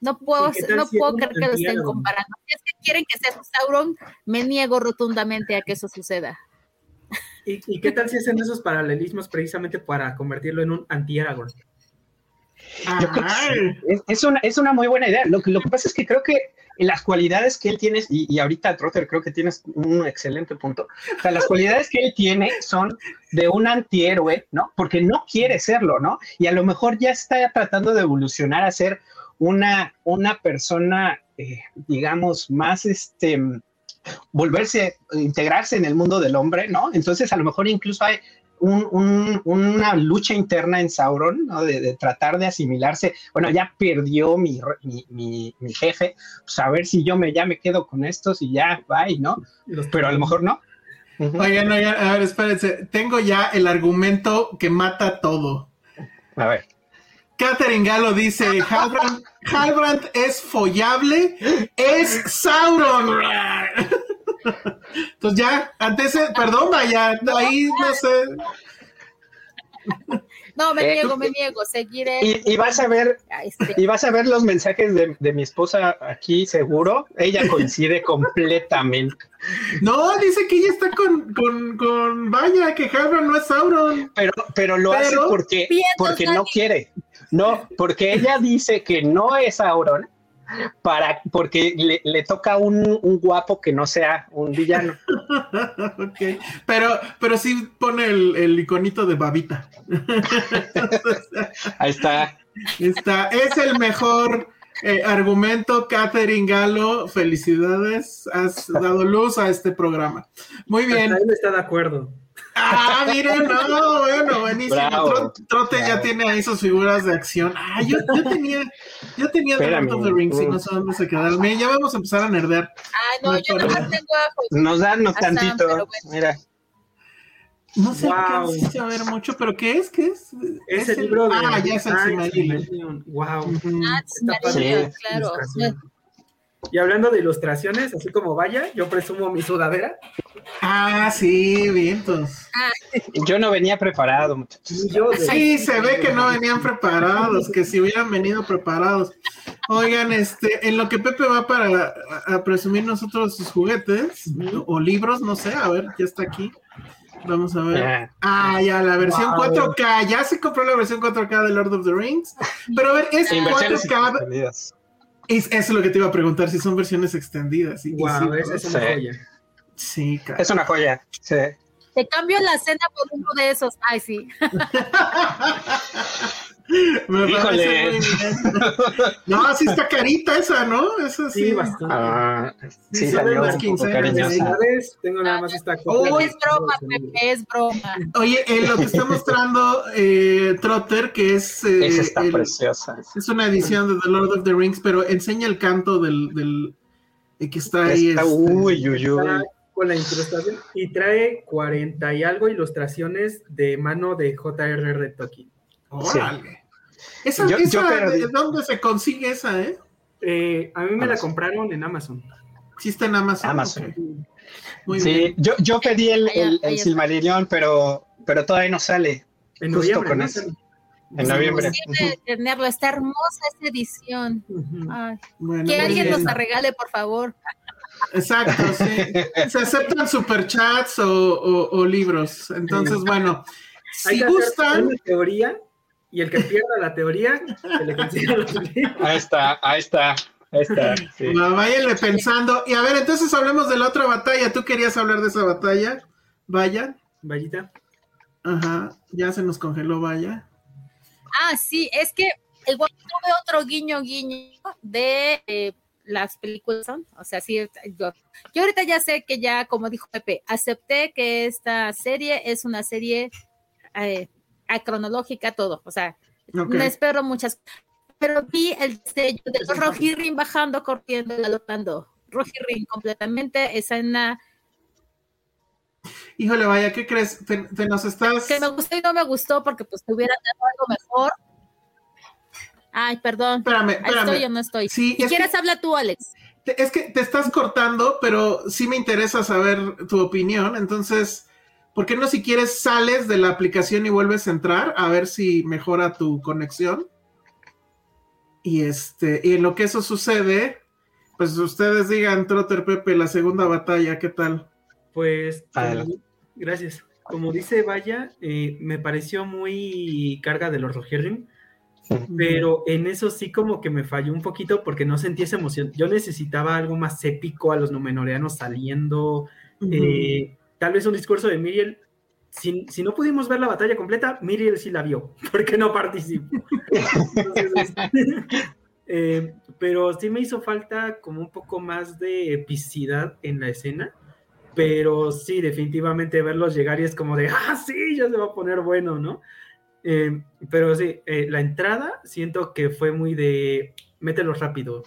no puedo, no puedo creer que lo estén comparando. Si es que quieren que sea Sauron, me niego rotundamente a que eso suceda. ¿Y, qué tal si hacen esos paralelismos precisamente para convertirlo en un anti-Aragorn? Es, una, es una muy buena idea. Lo, lo que pasa es que creo que las cualidades que él tiene, y, ahorita Trotter creo que tienes un excelente punto, o sea, las cualidades que él tiene son de un antihéroe, ¿no? Porque no quiere serlo, ¿no? Y a lo mejor ya está tratando de evolucionar a ser una, una persona, eh, digamos, más, este, volverse, integrarse en el mundo del hombre, ¿no? Entonces a lo mejor incluso hay una lucha interna en Sauron, ¿no? De, tratar de asimilarse. Bueno, ya perdió mi, mi, jefe, pues a ver si yo me, ya me quedo con estos y ya, bye, ¿no? Pero a lo mejor no. Oigan, oigan, a ver, espérense. Tengo ya el argumento que mata todo. A ver. Catherine Galo dice, Halbrand, es follable, es Sauron. (laughs) Entonces ya, antes, perdón, vaya, ahí no sé. No, me eh, niego, me niego, seguiré. Y, vas a ver, este. y vas a ver los mensajes de, mi esposa aquí, seguro. Ella coincide (laughs) completamente. No, dice que ella está con, con, con vaya, que Halbrand no es Sauron. Pero, pero lo hace porque, porque no quiere. No, porque ella dice que no es Sauron para porque le, toca un, guapo que no sea un villano. (laughs) ok, pero, pero sí pone el, iconito de babita. (laughs) Ahí está. Está, es el mejor eh, argumento, Catherine Galo. Felicidades, has dado luz a este programa. Muy bien. Ahí está de acuerdo. Ah, miren, no, bueno, buenísimo. Trote ya tiene ahí sus figuras de acción. Ah, yo, yo tenía, yo tenía The Lord of the Rings y no sé dónde se quedaron. ya vamos a empezar a nerdear. Ah, no, yo no tengo Nos dan tantito, mira. No sé wow. qué se ver mucho, pero ¿qué es? ¿Qué es? Es, el, libro de Ah, ya es el Silmarillion. Wow. Ah, Silmarillion, claro. Y hablando de ilustraciones, así como vaya, yo presumo mi sudadera. Ah, sí, vientos. Ah. Yo no venía preparado, muchachos. Sí, se ve que no venían preparados, que si hubieran venido preparados. Oigan, este, en lo que Pepe va para a, presumir nosotros sus juguetes o libros, no sé, a ver, ya está aquí. Vamos a ver. Ah, ya, la versión 4K. Ya se compró la versión 4K de Lord of the Rings. Pero a ver, es 4K. Es, eso es lo que te iba a preguntar, si son versiones extendidas. wow, es una joya. Sí, Es una joya, sí. Te cambio la cena por uno de esos. Ay, sí. (laughs) Me Híjole. No, sí está carita esa, ¿no? Esa sí. Sí, bastante. Ah, sí, salió. Tengo nada más esta cosa. es broma, Pepe, es broma. Oye, eh, lo que está mostrando eh, Trotter, que es... Eh, esa está preciosa. Es una edición de The Lord of the Rings, pero enseña el canto del... del que está ahí. Está, este, uy, uy, uy. con la ilustración y trae 40 y algo ilustraciones de mano de J.R.R. Tolkien. Órale. Esa, ¿De dónde se consigue esa, eh? eh a mí me la compraron en Amazon. Sí está en Amazon. Amazon. sí, yo, yo pedí el, el, Silmarillion, pero, pero todavía no sale. En justo con eso. En noviembre. tenerlo, está hermosa esta edición. que alguien nos la regale, por favor. Exacto, sí. Se aceptan superchats o, o, o libros. Entonces, bueno, si gustan. Una teoría y el que pierda la teoría, se le consiga los Ahí está, ahí está. Ahí está. Sí. váyanle pensando. Y a ver, entonces hablemos de la otra batalla. ¿Tú querías hablar de esa batalla? Vaya. Vallita. Ajá, ya se nos congeló, vaya. Ah, sí, es que igual tuve otro guiño guiño de eh, las películas son, o sea, sí, yo, yo ahorita ya sé que ya, como dijo Pepe, acepté que esta serie es una serie eh, cronológica, todo, o sea, me espero muchas, pero vi el sello de Rojirin bajando, corriendo, galopando, Rojirin completamente, escena Híjole, vaya, ¿qué crees? Te, nos estás. Que me gustó y no me gustó porque pues te hubiera dado algo mejor. Ay, perdón. Espérame, espérame. estoy o no estoy. si quieres, habla tú, Alex. es que te estás cortando, pero sí me interesa saber tu opinión. Entonces, ¿por qué no si quieres sales de la aplicación y vuelves a entrar a ver si mejora tu conexión? Y este, y en lo que eso sucede, pues ustedes digan, Trotter Pepe, la segunda batalla, ¿qué tal? Pues, gracias. Como dice Vaya, eh, me pareció muy carga de los Rohirrim, pero en eso sí como que me falló un poquito porque no sentí esa emoción. Yo necesitaba algo más épico a los Numenoreanos saliendo, eh, tal vez un discurso de Miriel. Si, no pudimos ver la batalla completa, Miriel sí la vio, (laughs) porque no participó. (laughs) Eh, pero sí me hizo falta como un poco más de epicidad en la escena pero sí, definitivamente verlos llegar y es como de, ah, sí, ya se va a poner bueno, ¿no? Eh, pero sí, eh, la entrada siento que fue muy de, mételo rápido,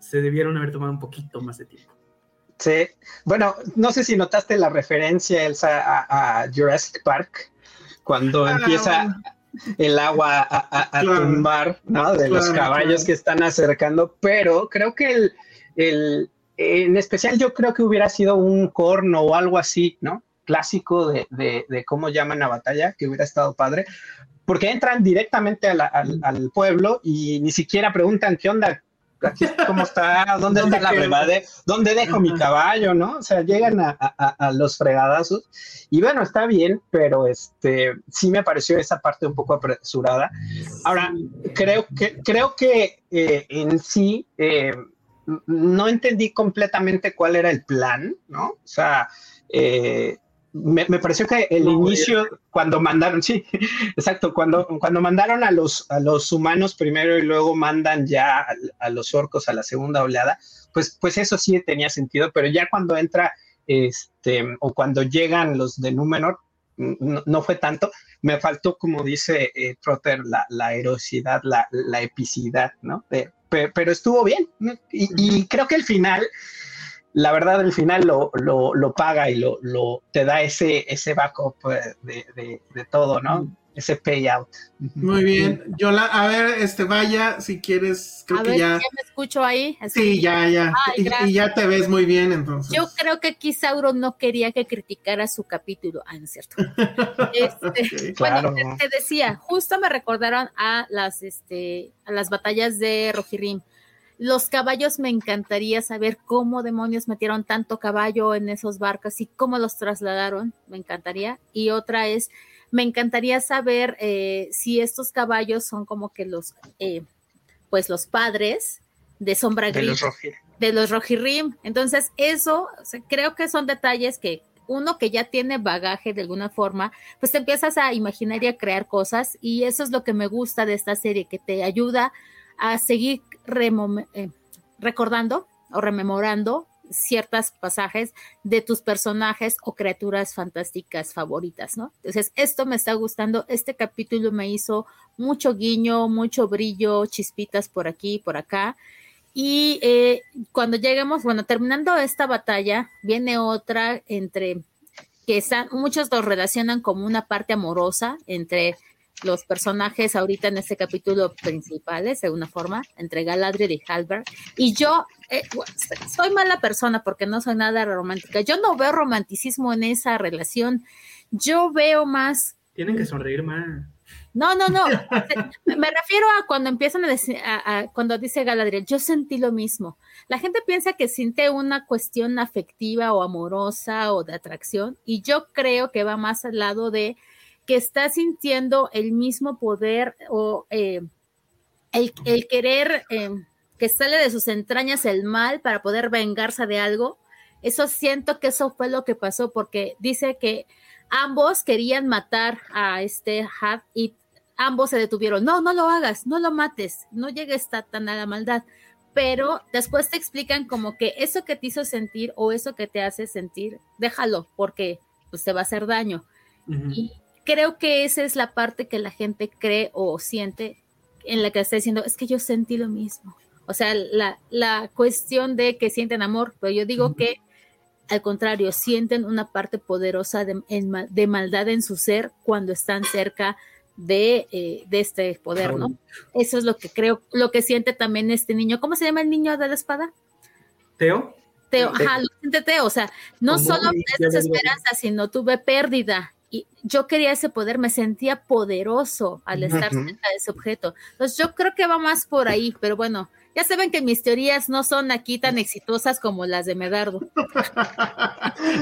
se debieron haber tomado un poquito más de tiempo. Sí, bueno, no sé si notaste la referencia, Elsa, a, Jurassic Park, cuando ah, empieza el agua a, tumbar, ¿no? De los caballos que están acercando, pero creo que el en especial yo creo que hubiera sido un corno o algo así, ¿no? Clásico de, de, cómo llaman a batalla, que hubiera estado padre, porque entran directamente al, pueblo y ni siquiera preguntan qué onda, cómo está, dónde está la brevade, dónde dejo mi caballo, ¿no? O sea, llegan a, los fregadazos y bueno, está bien, pero este sí me pareció esa parte un poco apresurada. Ahora, creo que, creo que eh, en sí... Eh, no entendí completamente cuál era el plan, ¿no? O sea, eh, me, pareció que el inicio, cuando mandaron, sí, (laughs) exacto, cuando, cuando mandaron a los, a los humanos primero y luego mandan ya a, los orcos a la segunda oleada, pues, pues eso sí tenía sentido, pero ya cuando entra, este, o cuando llegan los de Númenor, no, fue tanto, me faltó, como dice eh, Trotter, la, la erosidad, la, la epicidad, ¿no? De, pero estuvo bien. Y, creo que el final, la verdad, el final lo, lo, paga y lo, lo, te da ese, ese backup eh, de, de, todo, ¿no? Ese payout. Muy bien. Yola, a ver, este, vaya, si quieres, creo que ya. me escucho ahí. Sí, ya, ya. y, ya te ves muy bien, entonces. Yo creo que Kisauro no quería que criticara su capítulo. Ah, no es cierto. (laughs) Este, bueno, te, decía, justo me recordaron a las, este, a las batallas de Rojirim. Los caballos me encantaría saber cómo demonios metieron tanto caballo en esos barcos y cómo los trasladaron. Me encantaría. Y otra es me encantaría saber eh, si estos caballos son como que los, eh, pues los padres de Sombra Gris, de los, Rojirim. Entonces, eso creo que son detalles que uno que ya tiene bagaje de alguna forma, pues te empiezas a imaginar y a crear cosas y eso es lo que me gusta de esta serie, que te ayuda a seguir eh, recordando o rememorando ciertos pasajes de tus personajes o criaturas fantásticas favoritas, ¿no? Entonces, esto me está gustando, este capítulo me hizo mucho guiño, mucho brillo, chispitas por aquí, por acá. Y eh, cuando lleguemos, bueno, terminando esta batalla, viene otra entre que están, muchos los relacionan como una parte amorosa entre los personajes ahorita en este capítulo principales, de una forma, entre Galadriel y Halbert. Y yo eh, soy mala persona porque no soy nada romántica. Yo no veo romanticismo en esa relación. Yo veo más. Tienen que sonreír más. No, no, no. (laughs) Me refiero a cuando empiezan a decir, cuando dice Galadriel, yo sentí lo mismo. La gente piensa que siente una cuestión afectiva o amorosa o de atracción, y yo creo que va más al lado de que está sintiendo el mismo poder o eh, el, querer eh, que sale de sus entrañas el mal para poder vengarse de algo. Eso siento que eso fue lo que pasó porque dice que ambos querían matar a este Had y ambos se detuvieron, no, no lo hagas, no lo mates, no llegues tan a la maldad, pero después te explican como que eso que te hizo sentir o eso que te hace sentir, déjalo, porque pues te va a hacer daño. Y creo que esa es la parte que la gente cree o siente en la que está diciendo, es que yo sentí lo mismo. O sea, la, la cuestión de que sienten amor, pero yo digo que al contrario, sienten una parte poderosa de, de, maldad en su ser cuando están cerca de, eh, de este poder, ¿no? Eso es lo que creo, lo que siente también este niño. ¿Cómo se llama el niño de la espada? Teo. Teo, ajá, lo siente Teo. O sea, no solo desesperanza, sino tuve pérdida. Y yo quería ese poder, me sentía poderoso al estar cerca de ese objeto. Entonces, yo creo que va más por ahí, pero bueno, ya saben que mis teorías no son aquí tan exitosas como las de Medardo.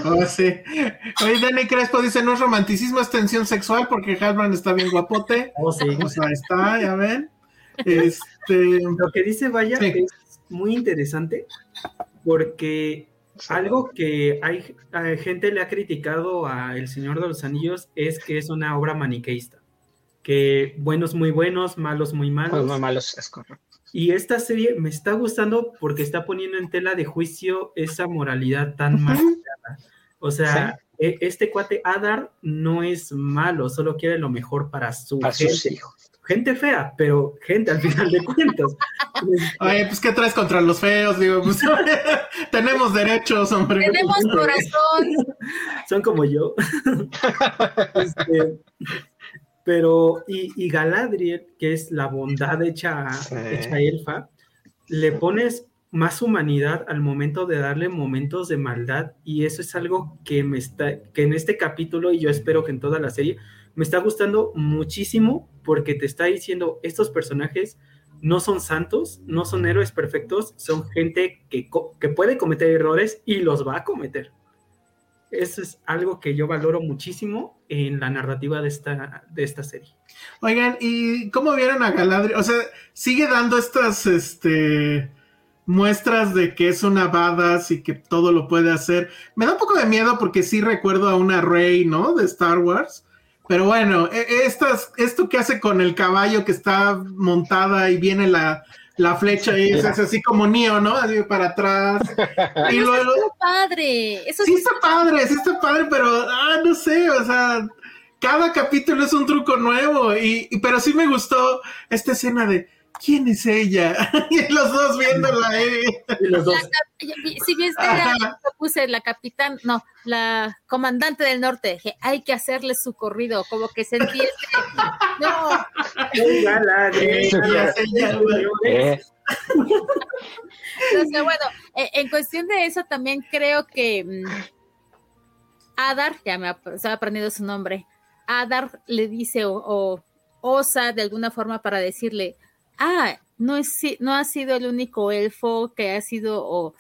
oh, (laughs) sí. Oye, Dani Crespo dice, no es romanticismo, es tensión sexual porque Halbrand está bien guapote. Oh, sí. O sea, está, ya ven. Este... Lo que dice Vaya es muy interesante porque algo que hay, gente le ha criticado a El Señor de los Anillos es que es una obra maniqueísta. Que buenos muy buenos, malos muy malos. Muy malos, es correcto. Y esta serie me está gustando porque está poniendo en tela de juicio esa moralidad tan marcada. O sea, e, este cuate Adar no es malo, solo quiere lo mejor para su gente. hijos. Gente fea, pero gente al final de cuentas. (laughs) Oye, pues ¿qué traes contra los feos? Digo, pues, (laughs) tenemos derechos, hombre. Tenemos corazón. Son como yo. (laughs) este, pero, y, Galadriel, que es la bondad hecha, hecha elfa, le pones más humanidad al momento de darle momentos de maldad y eso es algo que me está que en este capítulo y yo espero que en toda la serie me está gustando muchísimo porque te está diciendo estos personajes no son santos, no son héroes perfectos, son gente que, que puede cometer errores y los va a cometer eso es algo que yo valoro muchísimo en la narrativa de esta, de esta serie. Oigan, ¿y cómo vieron a Galadriel? O sea, sigue dando estas este, muestras de que es una badass y que todo lo puede hacer. Me da un poco de miedo porque sí recuerdo a una Rey, ¿no? De Star Wars. Pero bueno, e, estas, esto que hace con el caballo que está montada y viene la, la flecha y es, así como Neo, ¿no? Así para atrás. (laughs) y luego. Está padre. Eso sí, está padre, sí está padre, pero ah, no sé, o sea, cada capítulo es un truco nuevo. Y, pero sí me gustó esta escena de ¿quién es ella? (laughs) y los dos viéndola, eh. Y los dos. si bien la, puse la capitán, no, la comandante del norte, que hay que hacerle su corrido, como que se entiende. no. Entonces, bueno, eh, en cuestión de eso también creo que mm, Adar, ya me estaba aprendiendo su nombre, Adar le dice o, o osa de alguna forma para decirle, ah, no, es, no ha sido el único elfo que ha sido o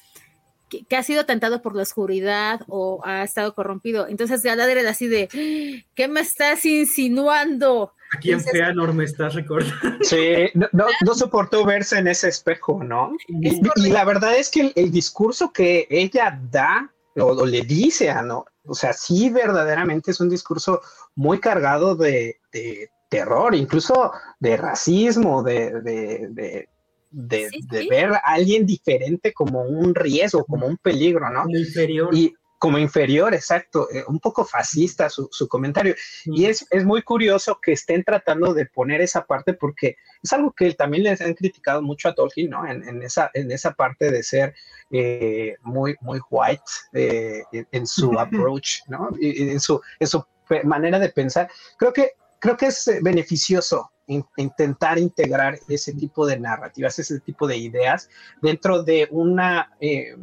que, ha sido tentado por la oscuridad o ha estado corrompido. Entonces Galadriel era así de, ¿qué me estás insinuando? ¿A quién Feanor me estás recordando? Sí, no, soportó verse en ese espejo, ¿no? Y, la verdad es que el, discurso que ella da o, le dice a no, o sea, sí verdaderamente es un discurso muy cargado de terror, incluso de racismo, de, de, de, ver a alguien diferente como un riesgo, como un peligro, ¿no? Como inferior. Y como inferior, exacto, eh, un poco fascista su, su comentario. Y es, es, muy curioso que estén tratando de poner esa parte porque es algo que también les han criticado mucho a Tolkien, ¿no? En, en esa, en esa parte de ser eh, muy, muy white eh, en, su (laughs) approach, ¿no? en su, en su manera de pensar. Creo que creo que es eh, beneficioso intentar integrar ese tipo de narrativas, ese tipo de ideas dentro de una, eh,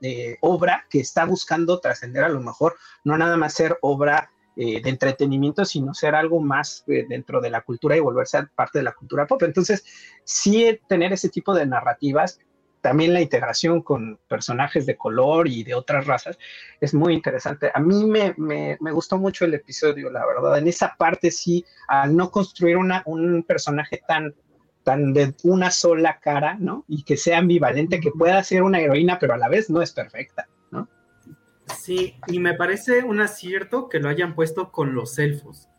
eh, obra que está buscando trascender a lo mejor, no nada más ser obra de entretenimiento, sino ser algo más dentro de la cultura y volverse parte de la cultura pop. Entonces, sí tener ese tipo de narrativas también la integración con personajes de color y de otras razas es muy interesante. A mí me, me, me, gustó mucho el episodio, la verdad. En esa parte sí, al no construir una, un personaje tan, tan de una sola cara, ¿no? Y que sea ambivalente, que pueda ser una heroína, pero a la vez no es perfecta, ¿no? Sí, y me parece un acierto que lo hayan puesto con los elfos,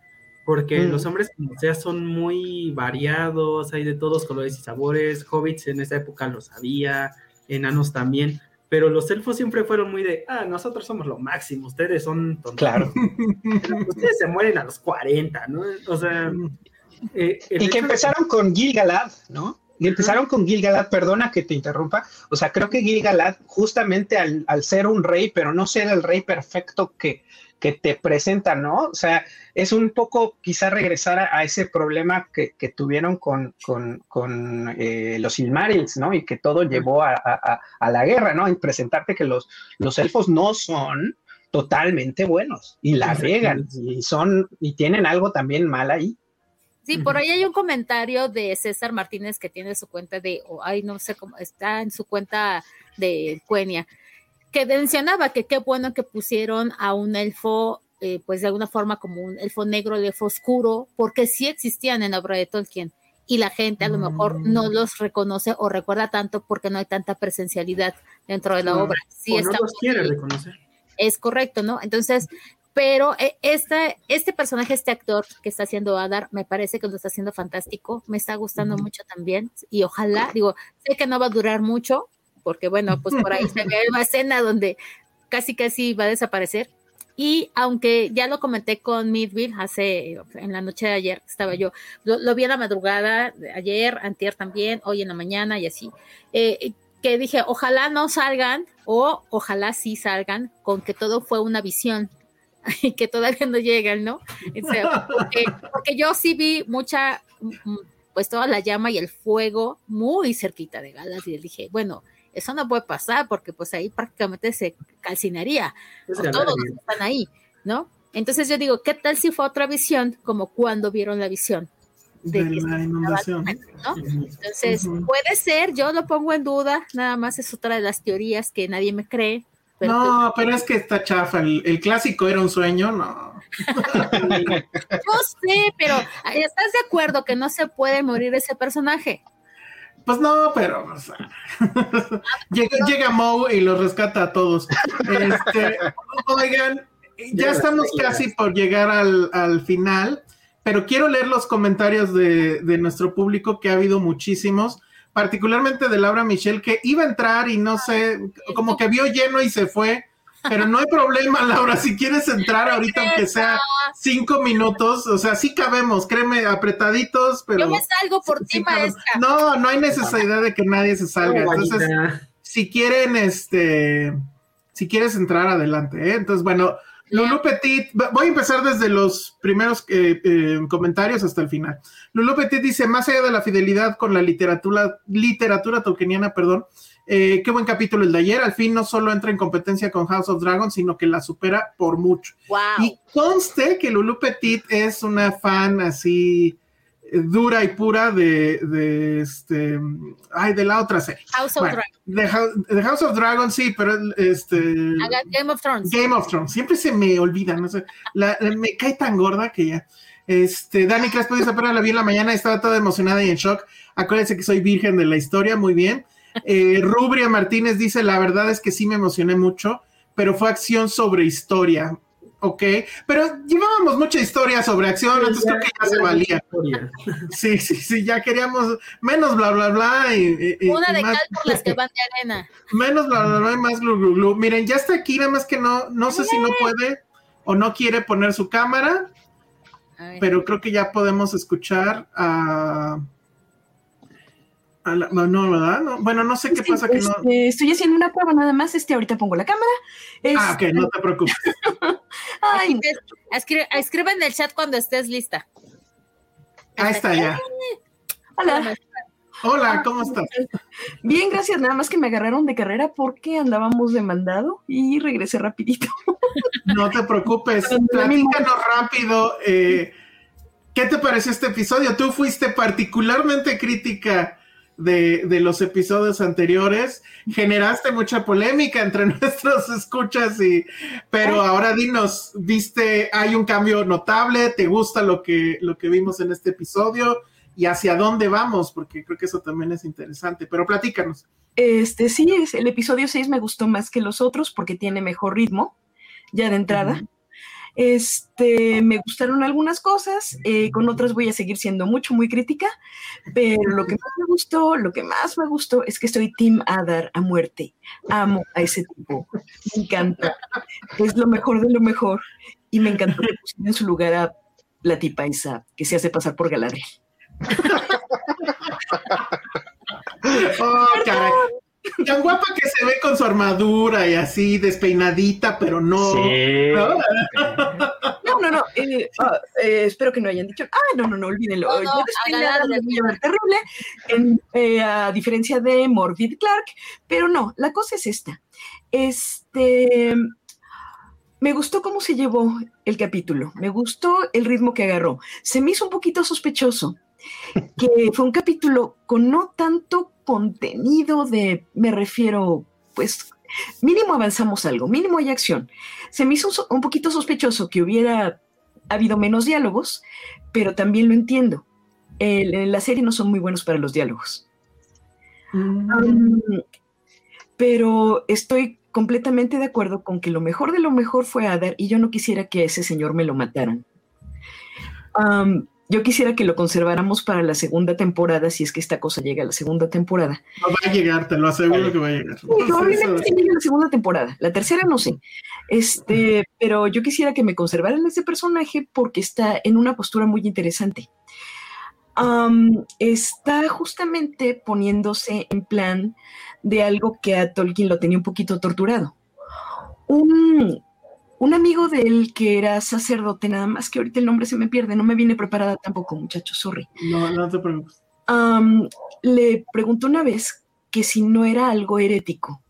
porque Mm. los hombres como sea son muy variados, hay de todos colores y sabores, hobbits en esa época lo sabía, enanos también, pero los elfos siempre fueron muy de, ah, nosotros somos lo máximo, ustedes son tontos. Claro. (laughs) Ustedes se mueren a los 40, ¿no? O sea... eh, el Y que empezaron con Gil-galad, ¿no? Y empezaron con Gil-galad, perdona que te interrumpa. O sea, creo que Gil-galad, justamente al, al ser un rey, pero no ser el rey perfecto que, que te presenta, ¿no? O sea, es un poco quizá regresar a, a ese problema que, que tuvieron con, con, con eh, los Silmarils, ¿no? Y que todo llevó a, a- la guerra, ¿no? Y presentarte que los, los elfos no son totalmente buenos y la riegan y son y tienen algo también mal ahí. Sí, por ahí hay un comentario de César Martínez que tiene su cuenta de, o ay, no sé cómo, está en su cuenta de Cuenia, que mencionaba que qué bueno que pusieron a un elfo, eh, pues de alguna forma como un elfo negro, el elfo oscuro, porque sí existían en la obra de Tolkien. Y la gente a lo mejor no los reconoce o recuerda tanto porque no hay tanta presencialidad dentro de la No, obra. Sí o no los quiere reconocer. es correcto, ¿no? Entonces, pero este, este personaje, este actor que está haciendo Adar, me parece que lo está haciendo fantástico, me está gustando mucho también y ojalá, digo, sé que no va a durar mucho, porque bueno, pues por ahí se ve (laughs) una escena donde casi casi va a desaparecer. Y aunque ya lo comenté con Midville hace, en la noche de ayer, estaba yo, lo, lo vi en la madrugada, de ayer, antier también, hoy en la mañana y así, eh, que dije, ojalá no salgan o ojalá sí salgan con que todo fue una visión (laughs) y que todavía no llegan, ¿no? O sea, porque, porque yo sí vi mucha, mm, pues toda la llama y el fuego muy cerquita de Galas y dije, bueno, eso no puede pasar porque pues ahí prácticamente se calcinaría Es o ganar todos los que están ahí, ¿no? Entonces yo digo, ¿qué tal si fue otra visión como cuando vieron la visión? de que la inundación. ¿no? Entonces, Ujú. puede ser, yo lo pongo en duda, nada más es otra de las teorías que nadie me cree. Pero No, pero es que está chafa. El, el clásico era un sueño, no. (laughs) yo sé, pero ¿estás de acuerdo que no se puede morir ese personaje? Pues no, pero o sea, (laughs) llega, llega Moe y los rescata a todos. Este, (laughs) oigan, ya estamos casi por llegar al, al final, pero quiero leer los comentarios de, de nuestro público, que ha habido muchísimos, particularmente de Laura Michelle, que iba a entrar y no sé, como que vio lleno y se fue. Pero no hay problema, Laura, si quieres entrar ahorita, aunque sea cinco minutos, o sea, sí cabemos, créeme, apretaditos, pero... Yo me salgo por Sí, ti, maestra. No, no hay necesidad de que nadie se salga. Entonces, si quieren, este, si quieres entrar adelante, ¿eh? Entonces, bueno, Lulu Petit, voy a empezar desde los primeros eh, eh, comentarios hasta el final. Lulu Petit dice, más allá de la fidelidad con la literatura, literatura tolkieniana, perdón, eh, qué buen capítulo el de ayer, al fin no solo entra en competencia con House of Dragons, sino que la supera por mucho. Wow. Y conste que Lulu Petit es una fan así dura y pura de, de este, ay, de la otra serie. House of Bueno, Dragons. de, House, of Dragons, sí, pero este Game of Thrones. Game of Thrones, siempre se me olvida, no sé, la- la- me cae tan gorda que ya. Este, Dani Crespo dice, apenas la vi en la mañana, estaba toda emocionada y en shock. Acuérdense que soy virgen de la historia, muy bien. Eh, Rubria Martínez dice, la verdad es que sí me emocioné mucho, pero fue acción sobre historia. Ok, pero llevábamos mucha historia sobre acción, entonces creo que ya se valía. Historia. (laughs) Sí, sí, sí, ya queríamos menos bla, bla, bla y, Una y de más, cal por las que (laughs) van de arena. menos bla, bla, bla y más glu, glu, glu. Miren, ya está aquí, nada más que no, no sé si no puede o no quiere poner su cámara, pero creo que ya podemos escuchar a... a la- no, no, ¿verdad? No, bueno, no sé qué Sí, pasa que no... este, Estoy haciendo una prueba nada más. Este, ahorita pongo la cámara. Ah, ok, Este, no te preocupes. (laughs) ay, Escribe, escribe en el chat cuando estés lista. Ahí está ya. hola. Hola, ¿cómo estás? Bien, gracias. Nada más que me agarraron de carrera porque andábamos de mandado y regresé rapidito. No te preocupes, platícanos rápido. eh, ¿Qué te pareció este episodio? Tú fuiste particularmente crítica de, de los episodios anteriores, generaste mucha polémica entre (laughs) nuestros escuchas, y, pero ahora dinos, ¿viste, hay un cambio notable? ¿Te gusta lo que, lo que vimos en este episodio? ¿Y hacia dónde vamos? Porque creo que eso también es interesante, pero platícanos. Este, sí, es- el episodio 6 me gustó más que los otros porque tiene mejor ritmo, ya de entrada. Este, me gustaron algunas cosas, eh, con otras voy a seguir siendo mucho, muy crítica, pero lo que más me gustó, lo que más me gustó es que estoy Team Adar a muerte. Amo a ese tipo, me encanta. Es lo mejor de lo mejor y me encantó que pusieron en su lugar a la tipa esa que se hace pasar por Galadriel. (laughs) oh, caray. Tan guapa que se ve con su armadura y así despeinadita, pero no. Sí. No, no, no. eh, ah, eh, espero que no hayan dicho. Ah, no, no, no, olvídenlo. No, no, Yo despeinada a me voy a ver terrible, en- eh, a diferencia de Morbid Clark. Pero no, la cosa es esta. Este. Me gustó cómo se llevó el capítulo. Me gustó el ritmo que agarró. Se me hizo un poquito sospechoso que fue un capítulo con no tanto contenido de, me refiero, pues, mínimo avanzamos algo, mínimo hay acción. Se me hizo un poquito sospechoso que hubiera habido menos diálogos, pero también lo entiendo. El- en la serie no son muy buenos para los diálogos. Um, pero estoy completamente de acuerdo con que lo mejor de lo mejor fue Adar y yo no quisiera que a ese señor me lo mataran. Um, yo quisiera que lo conserváramos para la segunda temporada, si es que esta cosa llega a la segunda temporada. No va a llegar, te lo aseguro que va a llegar. Probablemente sí llegue la segunda temporada. La tercera no sé. Este, pero yo quisiera que me conservaran ese personaje porque está en una postura muy interesante. Está justamente poniéndose en plan de algo que a Tolkien lo tenía un poquito torturado. Un, un amigo de él que era sacerdote, nada más que ahorita el nombre se me pierde, no me viene preparada tampoco, muchachos, sorry. No, no te preocupes. Le preguntó una vez que si no era algo herético,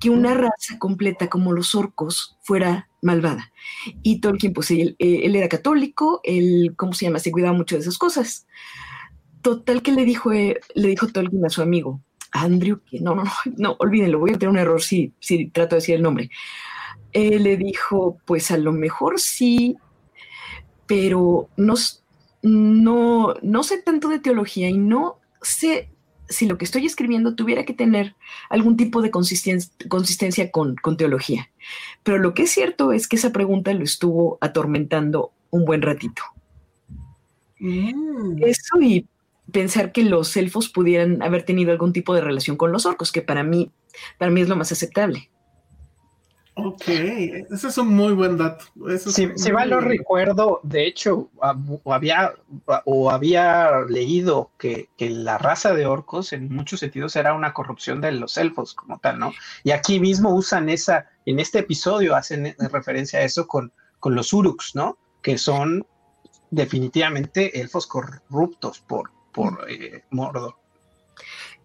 que una raza completa como los orcos fuera malvada. Y Tolkien, pues él, eh, él era católico, él, ¿cómo se llama? Se cuidaba mucho de esas cosas. Total que le dijo, eh, le dijo Tolkien a su amigo, Andrew, que no, no, no, no, olvídenlo, voy a tener un error si, si trato de decir el nombre. Eh, le dijo, pues a lo mejor sí, pero no, no, no sé tanto de teología y no sé si lo que estoy escribiendo tuviera que tener algún tipo de consisten- consistencia con, con teología. Pero lo que es cierto es que esa pregunta lo estuvo atormentando un buen ratito. Mm. Eso y pensar que los elfos pudieran haber tenido algún tipo de relación con los orcos, que para mí, para mí es lo más aceptable. Ok, ese es un muy buen dato. Eso es Si, si mal no recuerdo, de hecho, había, o había leído que, que la raza de orcos en muchos sentidos era una corrupción de los elfos como tal, ¿no? Y aquí mismo usan esa, en este episodio hacen referencia a eso con, con los uruks, ¿no? Que son definitivamente elfos corruptos por, por eh, Mordor.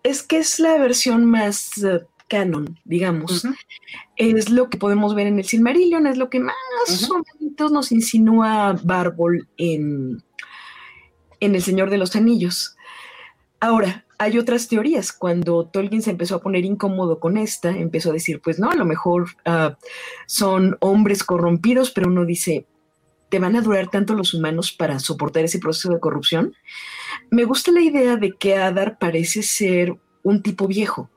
Es que es la versión más eh, canon, digamos. Es lo que podemos ver en el Silmarillion, es lo que más o menos nos insinúa Bárbol en, en El Señor de los Anillos. Ahora, hay otras teorías. Cuando Tolkien se empezó a poner incómodo con esta, empezó a decir, pues no, a lo mejor ah, son hombres corrompidos, pero uno dice, ¿te van a durar tanto los humanos para soportar ese proceso de corrupción? Me gusta la idea de que Adar parece ser un tipo viejo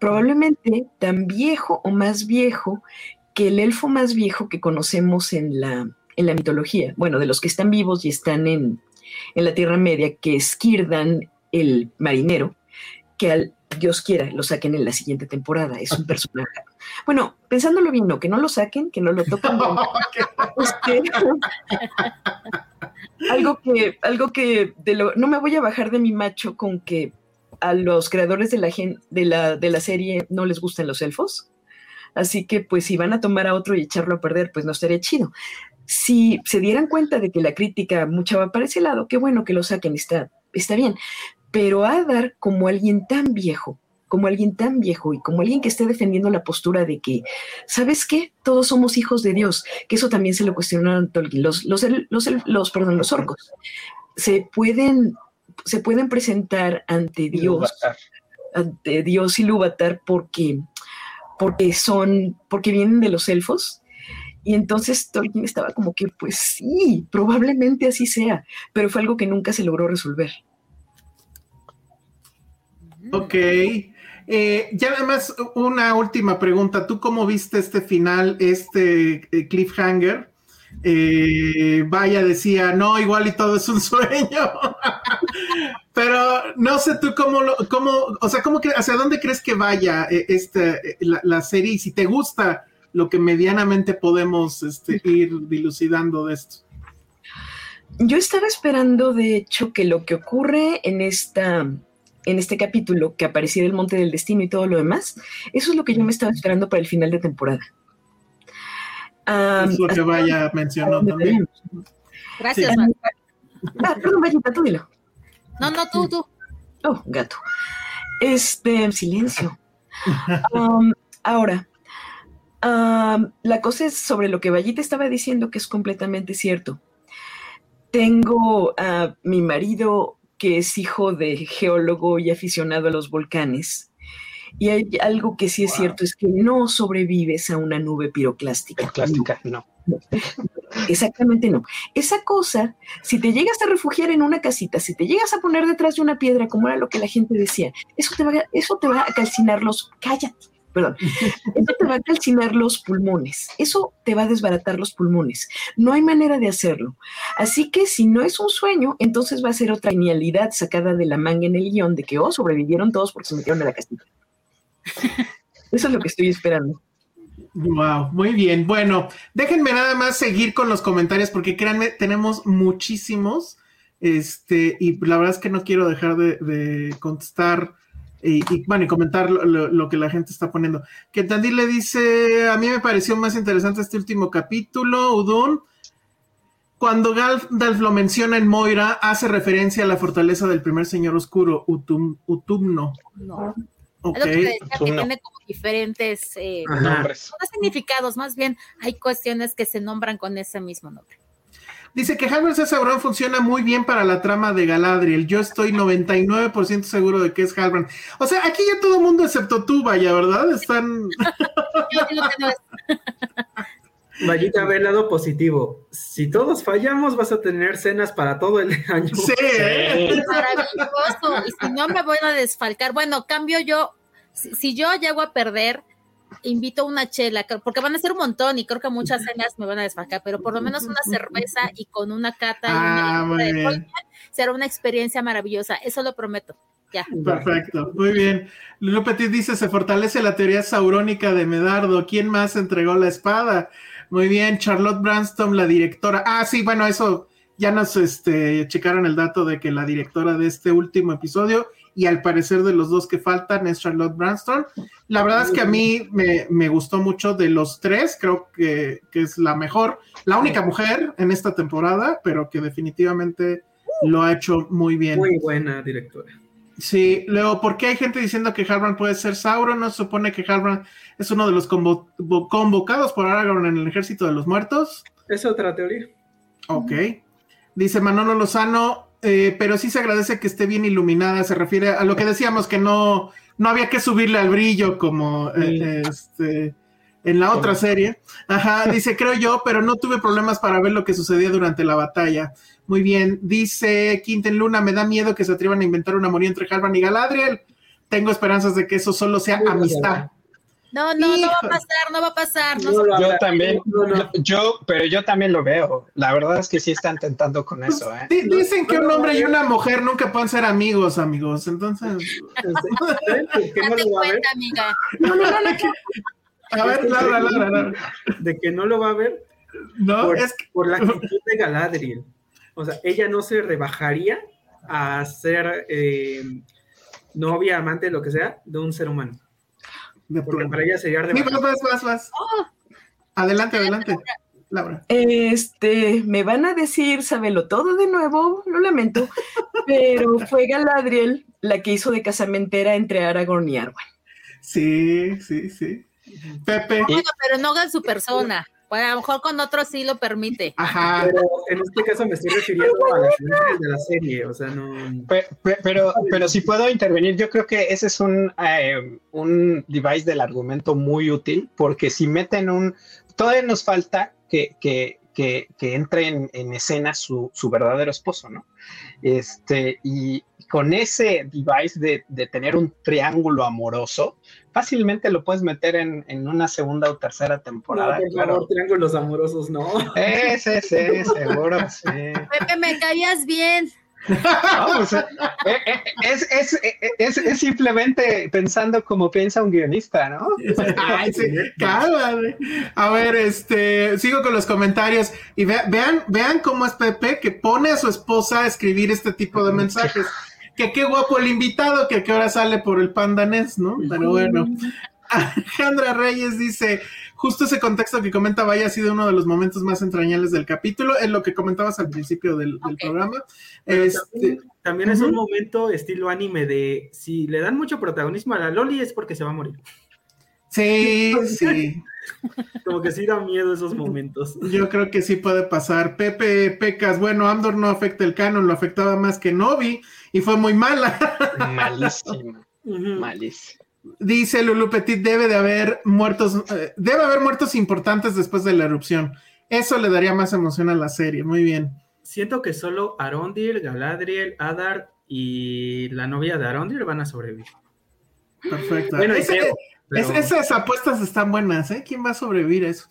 probablemente tan viejo o más viejo que el elfo más viejo que conocemos en la, en la mitología. Bueno, de los que están vivos y están en, en la Tierra Media, que es Círdan, el marinero, que al Dios quiera lo saquen en la siguiente temporada. Es un (laughs) personaje. Bueno, pensándolo bien, no, que no lo saquen, que no lo toquen. (laughs) Este, algo que, algo que de lo, no me voy a bajar de mi macho con que a los creadores de la, gen- de la, de la serie no les gustan los elfos. Así que, pues, si van a tomar a otro y echarlo a perder, pues no estaría chido. Si se dieran cuenta de que la crítica mucha va para ese lado, qué bueno que lo saquen, está, está bien. Pero Adar, como alguien tan viejo, como alguien tan viejo y como alguien que esté defendiendo la postura de que, ¿sabes qué? Todos somos hijos de Dios, que eso también se lo cuestionaron Tolkien, los, los, los, los, perdón, los orcos. Se pueden, se puden presentar ante Dios, ante Dios y Lúvatar porque, porque son, porque vienen de los elfos. Y entonces Tolkien estaba como que, pues sí, probablemente así sea, pero fue algo que nunca se logró resolver. Ok. Eh, ya nada más una última pregunta. ¿Tú cómo viste este final, este eh, cliffhanger? Eh, Vaya decía, no, igual y todo es un (laughs) sueño. Pero no sé tú cómo, lo, cómo o sea, cómo, hacia dónde crees que vaya eh, esta, eh, la, serie y si te gusta lo que medianamente podemos este, ir dilucidando de esto. Yo estaba esperando, de hecho, que lo que ocurre en esta en este capítulo, que apareciera el Monte del Destino y todo lo demás, eso es lo que yo me estaba esperando para el final de temporada. es lo que Vaya mencionó también. Gracias, Ah, perdón, Vayita, tú dilo. No, no, tú, tú. Oh, gato. Este, silencio. ahora, la cosa es sobre lo que Vallita estaba diciendo, que es completamente cierto. Tengo a mi marido que es hijo de geólogo y aficionado a los volcanes. Y hay algo que sí es cierto, es que no sobrevives a una nube piroclástica. Piroclástica, no. Exactamente no. Esa cosa, si te llegas a refugiar en una casita, si te llegas a poner detrás de una piedra, como era lo que la gente decía, eso te va, eso te va a calcinar los... Cállate perdón, eso te va a calcinar los pulmones, eso te va a desbaratar los pulmones. No hay manera de hacerlo. Así que si no es un sueño, entonces va a ser otra genialidad sacada de la manga en el guion de que, oh, sobrevivieron todos porque se metieron a la casita. Eso es lo que estoy esperando. Wow, muy bien. Bueno, déjenme nada más seguir con los comentarios porque créanme, tenemos muchísimos. Este, y la verdad es que no quiero dejar de, contestar y, bueno, y comentar lo, que la gente está poniendo. Que Tandy le dice, a mí me pareció más interesante este último capítulo, Udun. Cuando Gandalf lo menciona en Moira, hace referencia a la fortaleza del primer señor oscuro, Utum, Utumno. No. Es lo que decía, que tiene como diferentes eh, nombres. No significados, más bien hay cuestiones que se nombran con ese mismo nombre. Dice que Halbrand Sauron funciona muy bien para la trama de Galadriel. Yo estoy 99% seguro de que es Halbrand. O sea, aquí ya todo el mundo excepto tú, vaya, ¿verdad? Están. (laughs) (laughs) Vallita ve el lado positivo. Si todos fallamos, vas a tener cenas para todo el (laughs) año. Sí, ¿eh? maravilloso. Y si no me voy a desfalcar, bueno, cambio yo. si yo llego a perder, invito una chela, porque van a ser un montón y creo que muchas cenas me van a desfacar, pero por lo menos una cerveza y con una cata ah, será una experiencia maravillosa, eso lo prometo. Ya. Perfecto, muy bien. Petit dice, se fortalece la teoría saurónica de Medardo. ¿Quién más entregó la espada? Muy bien, Charlotte Branston, la directora. Ah, sí, bueno, eso ya nos este, checaron el dato de que la directora de este último episodio y al parecer de los dos que faltan es Charlotte Branston. La verdad es que a mí me, gustó mucho de los tres, creo que, es la mejor, la única mujer en esta temporada, pero que definitivamente lo ha hecho muy bien. Muy buena directora. Sí, luego, ¿por qué hay gente diciendo que Halbrand puede ser Sauron? ¿No se supone que Halbrand es uno de los convocados por Aragorn en el ejército de los muertos? Es otra teoría. Ok. Dice Manolo Lozano, eh, pero sí se agradece que esté bien iluminada, se refiere a lo que decíamos, que no, no había que subirle al brillo como eh, este, en la otra serie. Ajá, dice, creo yo, pero no tuve problemas para ver lo que sucedía durante la batalla. Muy bien, dice Quinten Luna, me da miedo que se atrevan a inventar una moría entre Halvan y Galadriel. Tengo esperanzas de que eso solo sea amistad. No, no, no va a pasar, no va a pasar. yo también, yo, pero yo también lo veo. La verdad es que sí están tentando con eso. ¿eh? Dicen que un hombre y una mujer nunca pueden ser amigos, amigos. Entonces, (laughs) ¿qué no lo va a ver? Amiga. No, no, no, A ver, Laura, Laura, Laura. De que no lo va a ver. No, por, es que... por la actitud de Galadriel. O sea, ella no se rebajaría a ser eh, novia, amante, lo que sea, de un ser humano. Porque para ella sería vas, vas, vas. Oh. Adelante, adelante. Laura. Este, me van a decir, sábelo todo de nuevo, lo lamento, pero fue Galadriel la que hizo de casamentera entre Aragorn y Arwen. Sí, sí, sí. Pepe. Bueno, pero no hagan su persona. Pues a lo mejor con otro sí lo permite. Ajá. Pero en este caso me estoy refiriendo a las de la serie, o sea, no. Pero, pero, si puedo intervenir, yo creo que ese es un, eh, un device del argumento muy útil, porque si meten un. Todavía nos falta que, que, que, que entre en, en escena su, su, verdadero esposo, ¿no? Este, y con ese device de, de tener un triángulo amoroso, fácilmente lo puedes meter en, en una segunda o tercera temporada. No, por claro. favor, triángulos amorosos, no. Ese, sí, (laughs) seguro, sí. Pepe, me caías bien. No, pues, eh, eh, es, es, es, es, es simplemente pensando como piensa un guionista, ¿no? Ay, sí. A ver, este, sigo con los comentarios y ve- vean, vean cómo es Pepe que pone a su esposa a escribir este tipo de mensajes. Que qué guapo el invitado, que a qué hora sale por el pandanés, ¿no? Pero bueno. Alejandra Reyes dice, justo ese contexto que comenta Vaya ha sido uno de los momentos más entrañables del capítulo, es lo que comentabas al principio del, programa. Este, también, también es un momento estilo anime de si le dan mucho protagonismo a la Loli es porque se va a morir. sí, (laughs) sí. Como que sí da miedo esos momentos. Yo creo que sí puede pasar. Pepe Pecas, bueno, Andor no afecta el canon, lo afectaba más que Novi y fue muy mala. Malísimo, Ujú. malísimo. Dice Lulu Petit, debe de haber muertos, eh, debe haber muertos importantes después de la erupción. Eso le daría más emoción a la serie. Muy bien. Siento que solo Arondir, Galadriel, Adar y la novia de Arondir van a sobrevivir. Perfecto. Bueno, es- esas apuestas están buenas, ¿eh? ¿Quién va a sobrevivir a eso?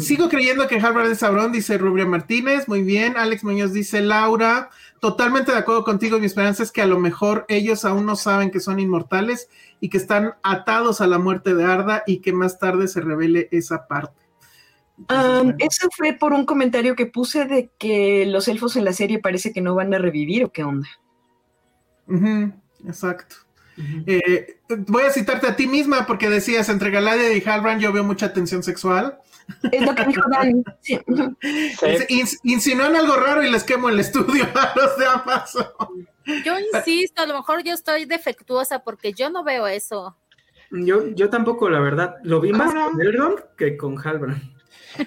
Sigo creyendo que Harvard es Sabrón, dice Rubria Martínez. Muy bien. Alex Muñoz dice Laura. Totalmente de acuerdo contigo. Mi esperanza es que a lo mejor ellos aún no saben que son inmortales y que están atados a la muerte de Arda y que más tarde se revele esa parte. Entonces, Um, bueno. eso fue por un comentario que puse de que los elfos en la serie parece que no van a revivir o qué onda. Ujú, exacto. Eh, voy a citarte a ti misma porque decías entre Galadriel y Halbrand yo veo mucha tensión sexual. Es lo que dijo Dani. Sí. Ins- insinúan algo raro y les quemo el estudio (laughs) a los de Amazon. Yo insisto, a lo mejor yo estoy defectuosa porque yo no veo eso. Yo, yo tampoco, la verdad. Lo vi más Ah. con Elrond que con Halbrand.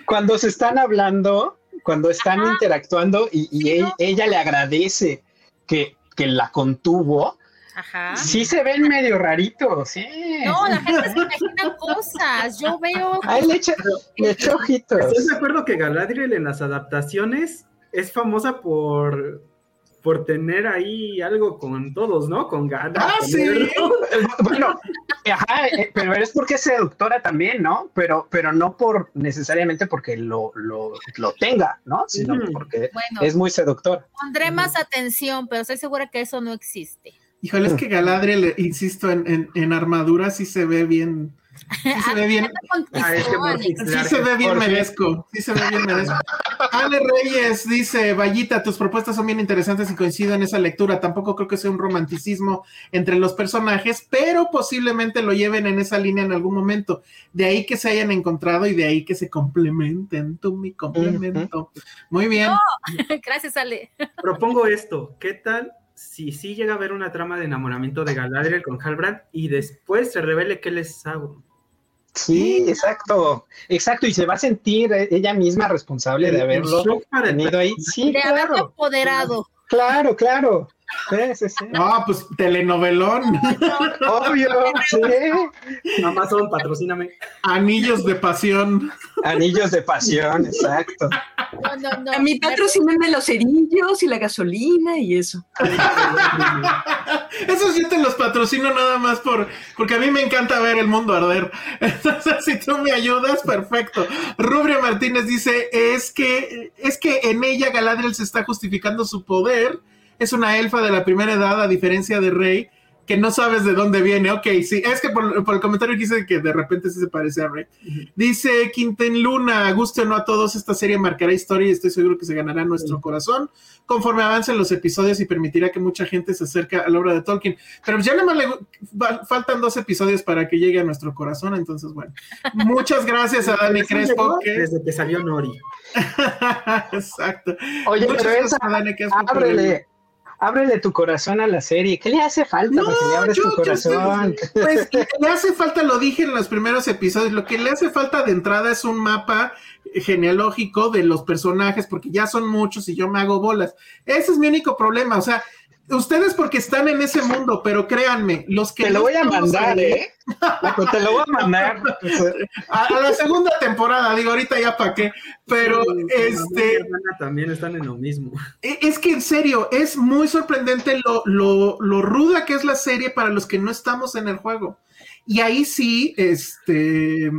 Cuando se están hablando, cuando están interactuando y, y Sí, ¿no? ella le agradece que, que la contuvo, Ajá. sí se ven medio raritos, sí. No, la gente se imagina cosas. Yo veo. Ahí le echa, le echa ojitos. ¿Estás de acuerdo que Galadriel en las adaptaciones es famosa por, por tener ahí algo con todos, ¿no? Con Gandalf. Ah, sí. (laughs) Bueno, ajá, eh, pero es porque es seductora también, ¿no? Pero, pero no por necesariamente porque lo, lo, lo tenga, ¿no? Sino porque Bueno, es muy seductor. pondré más atención, pero estoy segura que eso no existe. Híjole, es que Galadriel, insisto, en, en, en armadura sí se ve bien. Sí se (laughs) ve bien. Ah, Sí se ve bien merezco. Sí se ve bien merezco. Ale Reyes dice, Vallita, tus propuestas son bien interesantes y coincido en esa lectura. Tampoco creo que sea un romanticismo entre los personajes, pero posiblemente lo lleven en esa línea en algún momento. De ahí que se hayan encontrado y de ahí que se complementen. Tú mi complemento. Muy bien. (laughs) Gracias, Ale. Propongo esto. ¿Qué tal si sí llega a haber una trama de enamoramiento de Galadriel con Halbrand y después se revele que él es Sauron? Sí, exacto, exacto, y se va a sentir eh, ella misma responsable de haberlo tenido ahí. Sí, De haberlo claro, apoderado. claro, claro. Sí, sí, sí. No, pues telenovelón. Obvio, sí. Amazon, patrocíname. Anillos de pasión. Anillos de pasión, exacto. No, no, no. A mí patrocínenme los cerillos y la gasolina y eso. Esos yo te los patrocino nada más por, porque a mí me encanta ver el mundo arder. (laughs) Entonces, si tú me ayudas, perfecto. Rubria Martínez dice, es que, es que en ella Galadriel se está justificando su poder. Es una elfa de la primera edad, a diferencia de Rey, que no sabes de dónde viene. Ok, sí, es que por, por el comentario que hice que de repente sí se parece a Rey. Dice Quinten Luna, guste o no a todos, esta serie marcará historia y estoy seguro que se ganará nuestro corazón conforme avancen los episodios y permitirá que mucha gente se acerque a la obra de Tolkien. Pero ya nada más le va- faltan dos episodios para que llegue a nuestro corazón, entonces bueno. Muchas gracias a Dani Crespo. Que... Desde que salió Nori. (laughs) Exacto. Oye, Muchas pero gracias esa, a Dani Crespo ábrele, ábrele tu corazón a la serie. ¿Qué le hace falta No, para que le abres yo- tu yo- corazón? Pues (laughs) lo que le hace falta, lo dije en los primeros episodios, lo que le hace falta de entrada es un mapa genealógico de los personajes, porque ya son muchos y yo me hago bolas. Ese es mi único problema, o sea, ustedes porque están en ese mundo, pero créanme, los que Te lo voy a mandar, ahí- ¿eh? Loco, Te lo voy a mandar. (laughs) A, a la segunda temporada, digo, ahorita ya para qué, pero Sí, este, también están en lo mismo. E- Es que en serio, es muy sorprendente lo, lo, lo ruda que es la serie para los que no estamos en el juego. Y ahí sí, este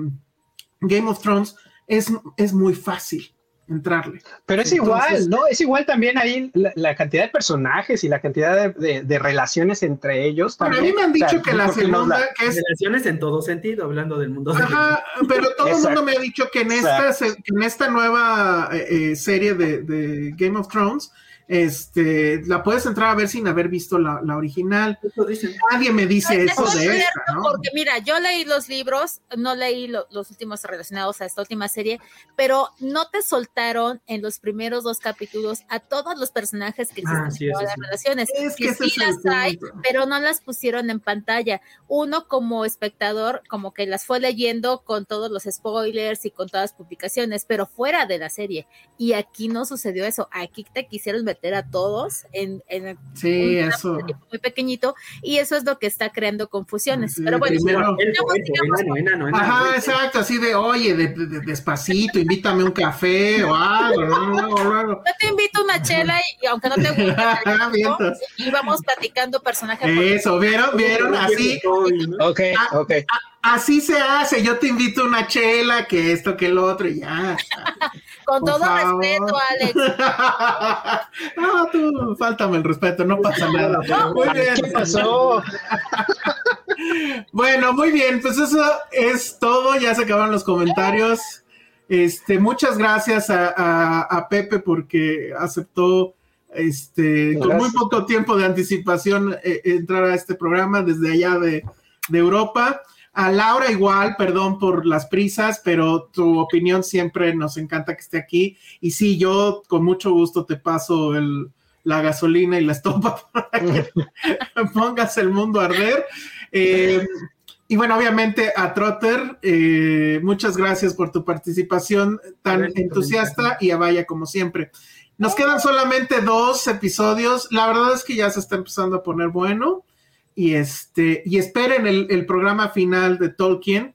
Game of Thrones es, es muy fácil entrarle. Pero es igual, ¿no? Es igual también ahí la, cantidad de personajes y la cantidad de, relaciones entre ellos. También. a mí me han dicho que la segunda, que es... Relaciones en todo sentido, hablando del mundo. Ajá, pero todo el mundo me ha dicho que en esta, en esta nueva eh, eh, serie de, de Game of Thrones, este, la puedes entrar a ver sin haber visto la, original. Nadie me dice eso, de esta, Porque mira, yo leí los libros, no leí los últimos relacionados a esta última serie, pero no te soltaron en los primeros dos capítulos a todos los personajes que ah, existen en las relaciones. Es que, sí las hay, pero no las pusieron en pantalla. Uno como espectador, como que las fue leyendo con todos los spoilers y con todas las publicaciones, pero fuera de la serie. Y aquí no sucedió eso. Aquí te quisieron meter a todos en, en sí, eso. muy pequeñito y eso es lo que está creando confusiones. Pero bueno, Ajá, exacto, así de, oye, de, despacito, invítame un café o (laughs) algo, ¿no? Yo te invito una chela y, aunque no te guste, (laughs) y vamos platicando personaje Eso, ¿vieron? ¿Vieron? Así. Ok, ok. Así se hace, yo te invito una chela, que esto, que el otro, y ya. (laughs) Con todo respeto, Alex. (laughs) no, tú, faltame el respeto, no pasa nada. muy bien. ¿Qué pasó? (laughs) bueno, muy bien, pues eso es todo, ya se acabaron los comentarios. Este, muchas gracias a, Pepe porque aceptó este, con muy poco tiempo de anticipación eh, entrar a este programa desde allá de, de Europa. A Laura igual, perdón por las prisas, pero tu opinión siempre nos encanta que esté aquí. Y sí, yo con mucho gusto te paso el, la gasolina y la estopa (laughs) para que (laughs) pongas el mundo a arder. Eh, y bueno, obviamente a Trotter, eh, muchas gracias por tu participación tan entusiasta y a Vaya como siempre. Nos quedan solamente dos episodios. La verdad es que ya se está empezando a poner bueno y este y esperen el, programa final de Tolkien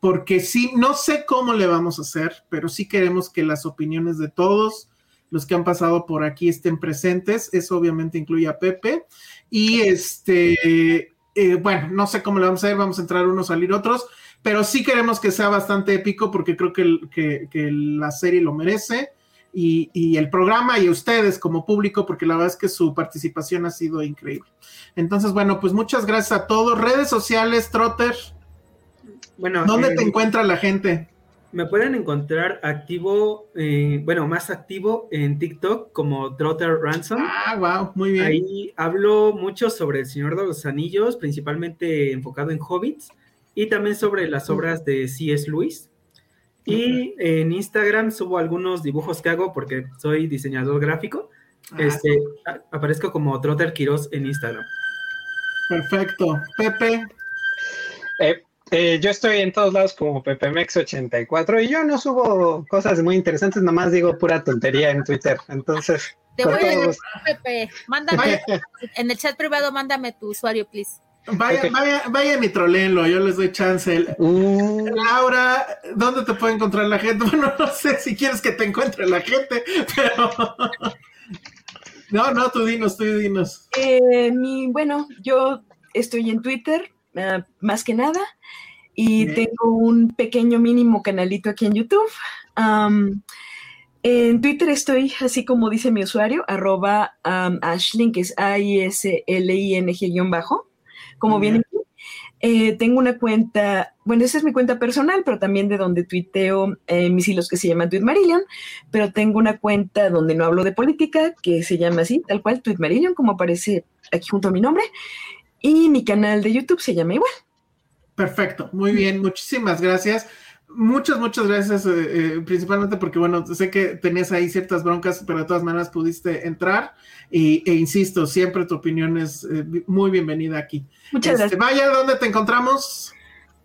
porque sí no sé cómo le vamos a hacer pero sí queremos que las opiniones de todos los que han pasado por aquí estén presentes. Eso obviamente incluye a Pepe. Y este eh, bueno no sé cómo le vamos a hacer vamos a entrar unos salir otros pero sí queremos que sea bastante épico porque creo que, que la serie lo merece y, el programa y ustedes como público, porque la verdad es que su participación ha sido increíble. Entonces, bueno, pues muchas gracias a todos. Redes sociales, Trotter. Bueno, ¿dónde te eh, encuentra la gente? Me pueden encontrar activo, eh, bueno, más activo en TikTok como Trotter Ransom. Ah, wow, muy bien. Ahí hablo mucho sobre El Señor de los Anillos, principalmente enfocado en hobbits, y también sobre las obras de C.S. Lewis. Y en Instagram subo algunos dibujos que hago porque soy diseñador gráfico. Ah, este, aparezco como Trotter Quiroz en Instagram. Perfecto. Pepe. Eh, eh, yo estoy en todos lados como PepeMex84 y yo no subo cosas muy interesantes, nomás digo pura tontería en Twitter. Entonces. Te voy a decir, Pepe, mándame en el chat privado, mándame tu usuario, please. Vaya, vaya, vayan y trolenlo, yo les doy chance. Uh. Laura, ¿dónde te puede encontrar la gente? (laughs) Bueno, no sé si quieres que te encuentre la gente, pero. (laughs) No, no, tú dinos, tú dinos. Eh, mi, bueno, yo estoy en Twitter, eh, más que nada, y tengo un pequeño mínimo canalito aquí en YouTube. en Twitter estoy, así como dice mi usuario, arroba Ashlin, que es A-I-S-L-I-N-G-bajo como viene eh, tengo una cuenta, bueno, esa es mi cuenta personal, pero también de donde tuiteo eh, mis hilos que se llama Tweetmarillion, pero tengo una cuenta donde no hablo de política, que se llama así, tal cual, Tweetmarillion, como aparece aquí junto a mi nombre, y mi canal de YouTube se llama igual. Perfecto, muy bien, muchísimas gracias. Muchas, muchas gracias, eh, principalmente porque, bueno, sé que tenías ahí ciertas broncas, pero de todas maneras pudiste entrar. Y, e insisto, siempre tu opinión es muy bienvenida aquí. Muchas este, gracias. Vaya, ¿dónde te encontramos?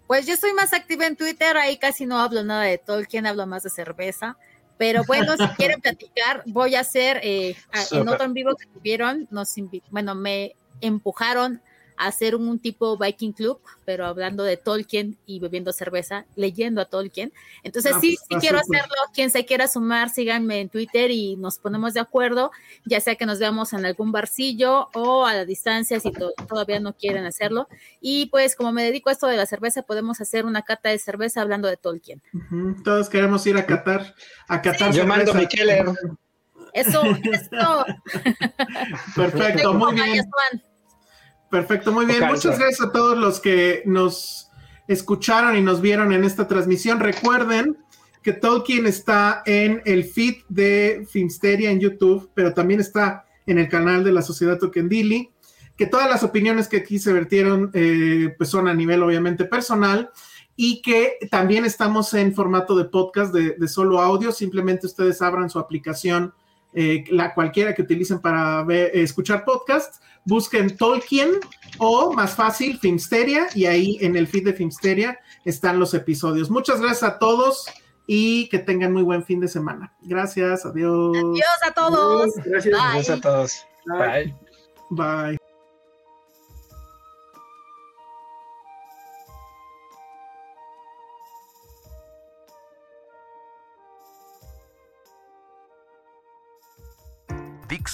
Pues yo estoy más activa en Twitter, ahí casi no hablo nada de Tolkien, hablo más de cerveza. Pero bueno, si (laughs) quieren platicar, voy a hacer eh, en otro en vivo que tuvieron, nos bueno, me empujaron hacer un tipo Viking Club, pero hablando de Tolkien y bebiendo cerveza, leyendo a Tolkien. Entonces Ah, sí, pues, sí está quiero súper. hacerlo. Quien se quiera sumar, síganme en Twitter y nos ponemos de acuerdo, ya sea que nos veamos en algún barcillo o a la distancia si to- todavía no quieren hacerlo. Y pues como me dedico a esto de la cerveza, podemos hacer una cata de cerveza hablando de Tolkien. Todos queremos ir a Qatar. A Qatar. Yo mando cerveza. mi Keller. Eso, eso. (laughs) Perfecto, muy bien. Perfecto, muy bien. Muchas gracias a todos los que nos escucharon y nos vieron en esta transmisión. Recuerden que Tolkien está en el feed de Filmsteria en YouTube, pero también está en el canal de la Sociedad Tokendili. Que todas las opiniones que aquí se vertieron eh, pues son a nivel obviamente personal y que también estamos en formato de podcast de, de solo audio. Simplemente ustedes abran su aplicación, eh, la cualquiera que utilicen para ver- escuchar podcast, busquen Tolkien o más fácil Filmsteria y ahí en el feed de Filmsteria están los episodios. Muchas gracias a todos y que tengan muy buen fin de semana. Gracias, adiós. Adiós a todos. Gracias. Bye. Gracias a todos. Bye. Bye.